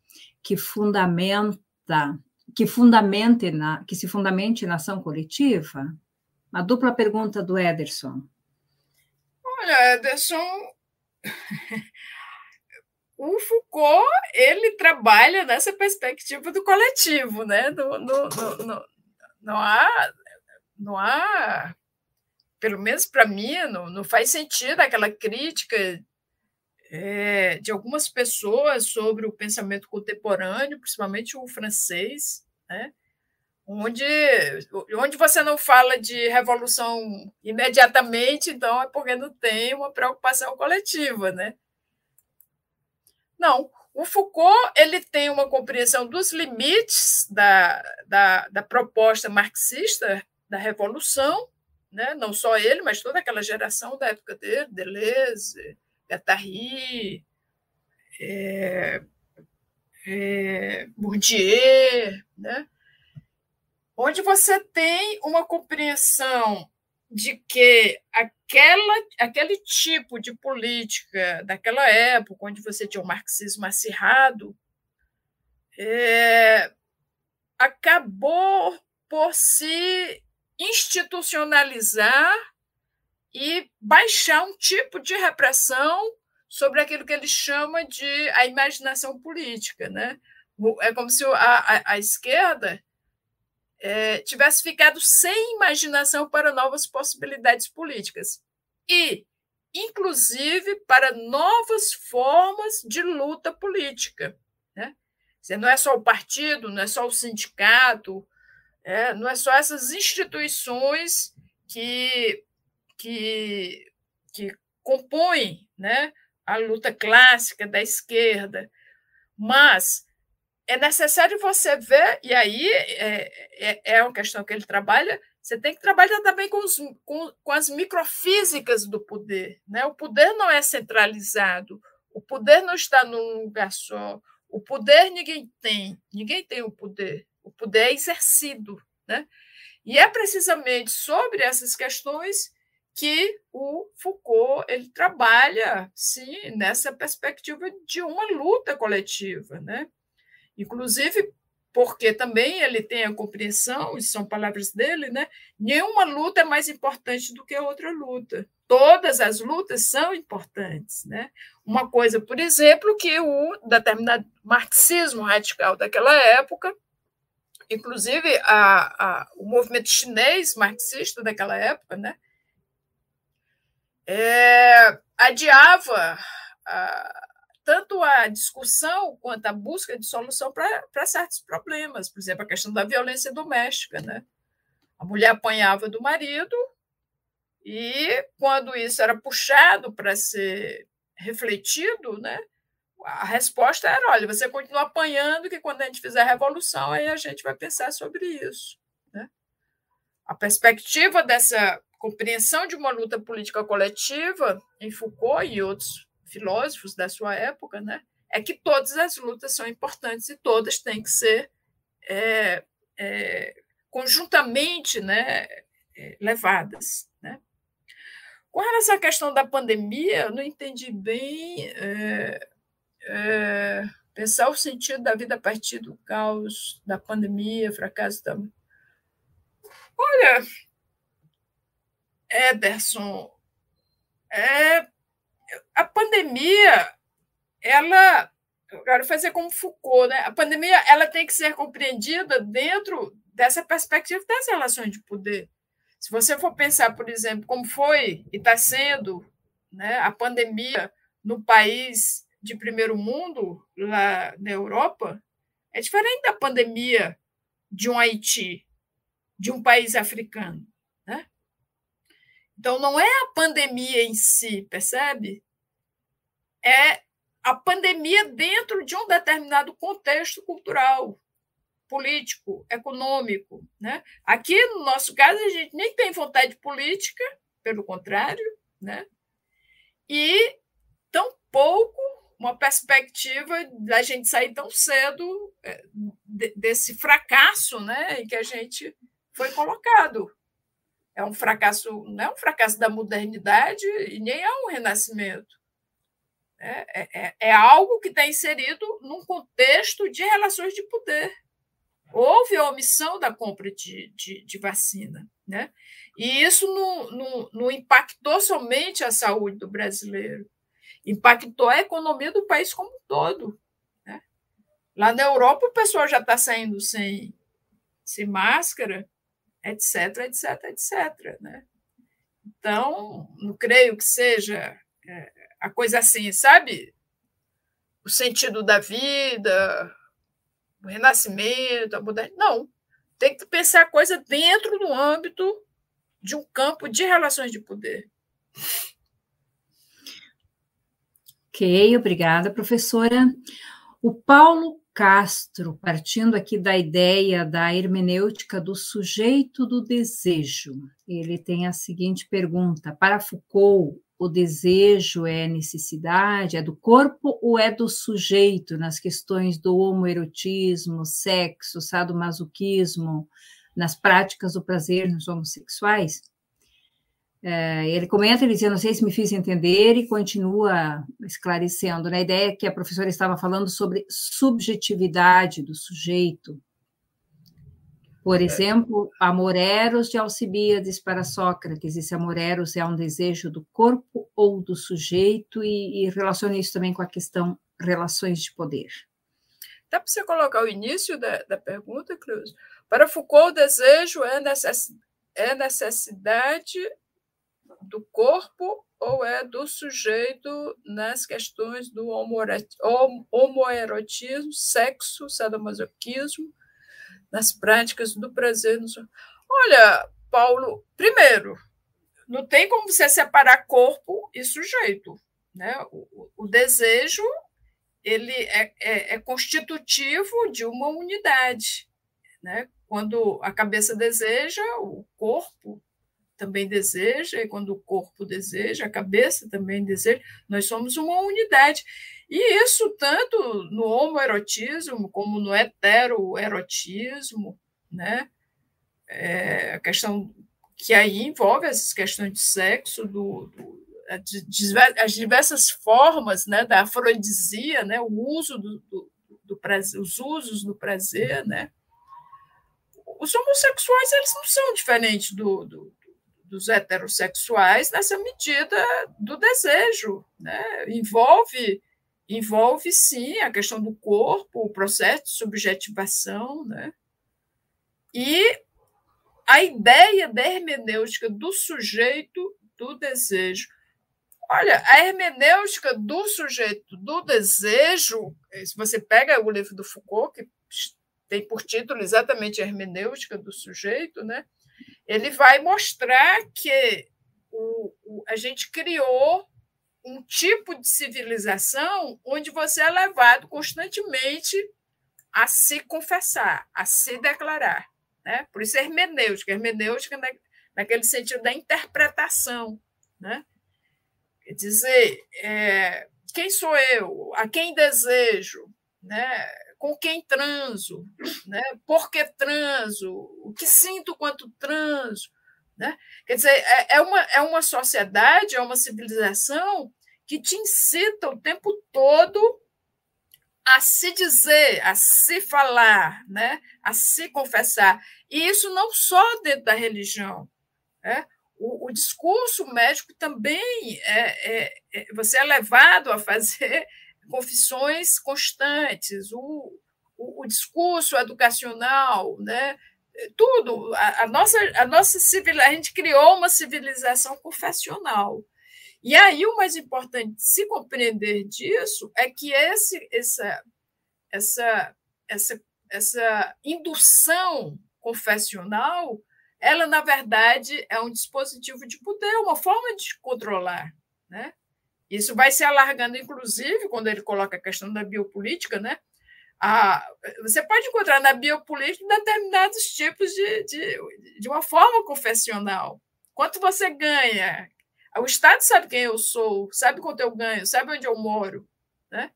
que fundamenta, que fundamente na, que se fundamente na ação coletiva? Uma dupla pergunta do Ederson. Olha, Ederson, o Foucault ele trabalha nessa perspectiva do coletivo, né? Não há, não há, pelo menos para mim, não, não faz sentido aquela crítica é, de algumas pessoas sobre o pensamento contemporâneo, principalmente o francês, né? onde, onde você não fala de revolução imediatamente, então é porque não tem uma preocupação coletiva. Né? Não, o Foucault ele tem uma compreensão dos limites da, da, da proposta marxista da revolução, né? não só ele, mas toda aquela geração da época dele, Deleuze, Guattari, é, é, Bourdieu, né? onde você tem uma compreensão de que aquela, aquele tipo de política daquela época, onde você tinha o marxismo acirrado, é, acabou por se institucionalizar e baixar um tipo de repressão sobre aquilo que ele chama de a imaginação política. Né? É como se a, a, a esquerda é, tivesse ficado sem imaginação para novas possibilidades políticas e, inclusive, para novas formas de luta política. Né? Não é só o partido, não é só o sindicato, é, não é só essas instituições que, que, que compõem né, a luta clássica da esquerda, mas é necessário você ver, e aí é, é, é uma questão que ele trabalha, você tem que trabalhar também com, os, com, com as microfísicas do poder. Né? O poder não é centralizado, o poder não está num lugar só, o poder ninguém tem, ninguém tem o poder, o poder é exercido. Né? E é precisamente sobre essas questões que o Foucault ele trabalha, sim, nessa perspectiva de uma luta coletiva, né? Inclusive porque também ele tem a compreensão, e são palavras dele, né? Nenhuma luta é mais importante do que outra luta. Todas as lutas são importantes, né? Uma coisa, por exemplo, que o determinado marxismo radical daquela época, inclusive a, a, o movimento chinês marxista daquela época, né? É, adiava a, tanto a discussão quanto a busca de solução para certos problemas, por exemplo, a questão da violência doméstica. Né? A mulher apanhava do marido e, quando isso era puxado para ser refletido, né, a resposta era: olha, você continua apanhando, que quando a gente fizer a revolução, aí a gente vai pensar sobre isso. Né? A perspectiva dessa compreensão de uma luta política coletiva em Foucault e outros filósofos da sua época, né, é que todas as lutas são importantes e todas têm que ser é, é, conjuntamente né, é, levadas. Né? Com relação à questão da pandemia, eu não entendi bem é, é, pensar o sentido da vida a partir do caos da pandemia, fracasso da. Olha, Ederson, é, a pandemia, ela, eu quero fazer como Foucault, né? A pandemia ela tem que ser compreendida dentro dessa perspectiva das relações de poder. Se você for pensar, por exemplo, como foi e está sendo né, a pandemia no país de primeiro mundo, lá na Europa, é diferente da pandemia de um Haiti, de um país africano. Então, não é a pandemia em si, percebe? É a pandemia dentro de um determinado contexto cultural, político, econômico. Né? Aqui, no nosso caso, a gente nem tem vontade política, pelo contrário, né? e tão pouco uma perspectiva da gente sair tão cedo é, desse fracasso né, em que a gente foi colocado. É um fracasso, não é um fracasso da modernidade e nem é um renascimento. É, é, é, é algo que está inserido num contexto de relações de poder. Houve a omissão da compra de, de, de vacina. Né? E isso não, não, não impactou somente a saúde do brasileiro, impactou a economia do país como um todo. Né? Lá na Europa, o pessoal já está saindo sem, sem máscara, etc, etc, etc. Né? Então, não creio que seja é, a coisa assim, sabe? O sentido da vida, o renascimento, a mudança. Não. Tem que pensar a coisa dentro do âmbito de um campo de relações de poder. Ok, obrigada, professora. O Paulo Castro, partindo aqui da ideia da hermenêutica do sujeito do desejo, ele tem a seguinte pergunta: para Foucault, o desejo é necessidade, é do corpo ou é do sujeito nas questões do homoerotismo, sexo, sadomasoquismo, nas práticas do prazer nos homossexuais? É, ele comenta, ele dizia, não sei se me fiz entender, e continua esclarecendo, né? ideia que a professora estava falando sobre subjetividade do sujeito, por é. exemplo, amor eros de Alcibiades para Sócrates. Esse amor eros é um desejo do corpo ou do sujeito e, e relaciona isso também com a questão relações de poder. Dá para você colocar o início da, da pergunta, Cruz? Para Foucault, o desejo é, necess, é necessidade do corpo ou é do sujeito nas questões do homoerotismo, sexo, sadomasoquismo, nas práticas do prazer. Olha, Paulo, primeiro, não tem como você separar corpo e sujeito. Né? O, o desejo ele é, é, é, constitutivo de uma unidade. Né? Quando a cabeça deseja, o corpo também deseja, e quando o corpo deseja, a cabeça também deseja, nós somos uma unidade. E isso tanto no homoerotismo como no heteroerotismo, né? É, a questão que aí envolve essas questões de sexo, do, do as diversas formas né, da afrodisia, né, o uso do, do, do prazer, os usos do prazer, né? Os homossexuais eles não são diferentes do, do, dos heterossexuais nessa medida do desejo, né? Envolve envolve sim a questão do corpo, o processo de subjetivação, né? E a ideia da hermenêutica do sujeito do desejo. Olha, a hermenêutica do sujeito do desejo, se você pega o livro do Foucault, que tem por título exatamente a hermenêutica do sujeito, né? Ele vai mostrar que o, o, a gente criou um tipo de civilização onde você é levado constantemente a se confessar, a se declarar. Né? Por isso, hermenêutica. Hermenêutica, na, naquele sentido da interpretação. Né? Quer dizer, é, quem sou eu? A quem desejo? Né? Com quem transo? Né? Por que transo? O que sinto quanto transo? Né? Quer dizer, é, é, uma, é uma sociedade, é uma civilização que te incita o tempo todo a se dizer, a se falar, né? a se confessar. E isso não só dentro da religião. Né? O, o discurso médico também é, é, é, você é levado a fazer confissões constantes, o, o, o discurso educacional, né? tudo. A, a, nossa, a nossa civil, a gente criou uma civilização confessional. E aí o mais importante de se compreender disso é que esse, essa, essa, essa, essa indução confessional, ela na verdade é um dispositivo de poder, uma forma de controlar, né? Isso vai se alargando, inclusive, quando ele coloca a questão da biopolítica, né? a, você pode encontrar na biopolítica determinados tipos de, de, de uma forma confessional. Quanto você ganha? O Estado sabe quem eu sou, sabe quanto eu ganho, sabe onde eu moro. Né?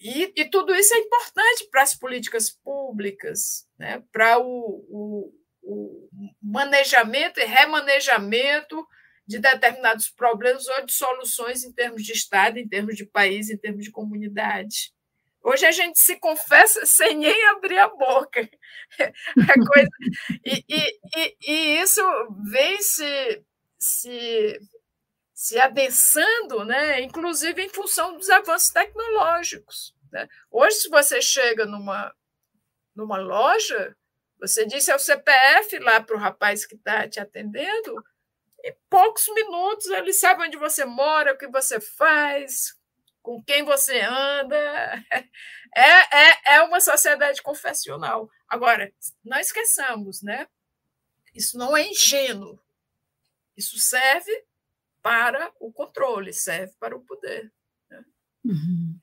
E, e tudo isso é importante para as políticas públicas, né? para o, o, o manejamento e remanejamento de determinados problemas ou de soluções em termos de Estado, em termos de país, em termos de comunidade. Hoje a gente se confessa sem nem abrir a boca. É coisa... e, e, e, e, isso vem se, se, se adensando, né? inclusive em função dos avanços tecnológicos. Né? Hoje, se você chega numa, numa loja, você diz seu CPF lá para o rapaz que está te atendendo, em poucos minutos ele sabe onde você mora, o que você faz, com quem você anda. É, é, é uma sociedade confessional. Agora, não esqueçamos, né? Isso não é ingênuo. Isso serve para o controle, serve para o poder. Né? Uhum.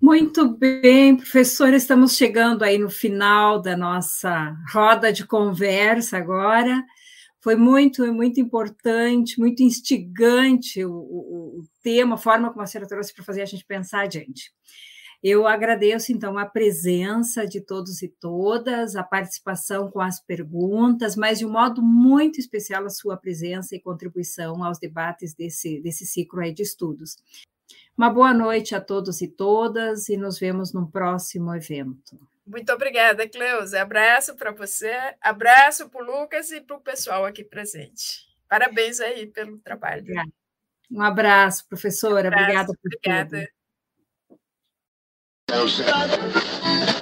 Muito bem, professora, estamos chegando aí no final da nossa roda de conversa agora. Foi muito, muito importante, muito instigante o, o, o tema, a forma como a senhora trouxe para fazer a gente pensar adiante. Eu agradeço, então, a presença de todos e todas, a participação com as perguntas, mas de um modo muito especial a sua presença e contribuição aos debates desse, desse ciclo aí de estudos. Uma boa noite a todos e todas e nos vemos no próximo evento. Muito obrigada, Cleusa. Abraço para você, abraço para o Lucas e para o pessoal aqui presente. Parabéns aí pelo trabalho. Um abraço, professora. Um abraço, obrigada por obrigada. tudo.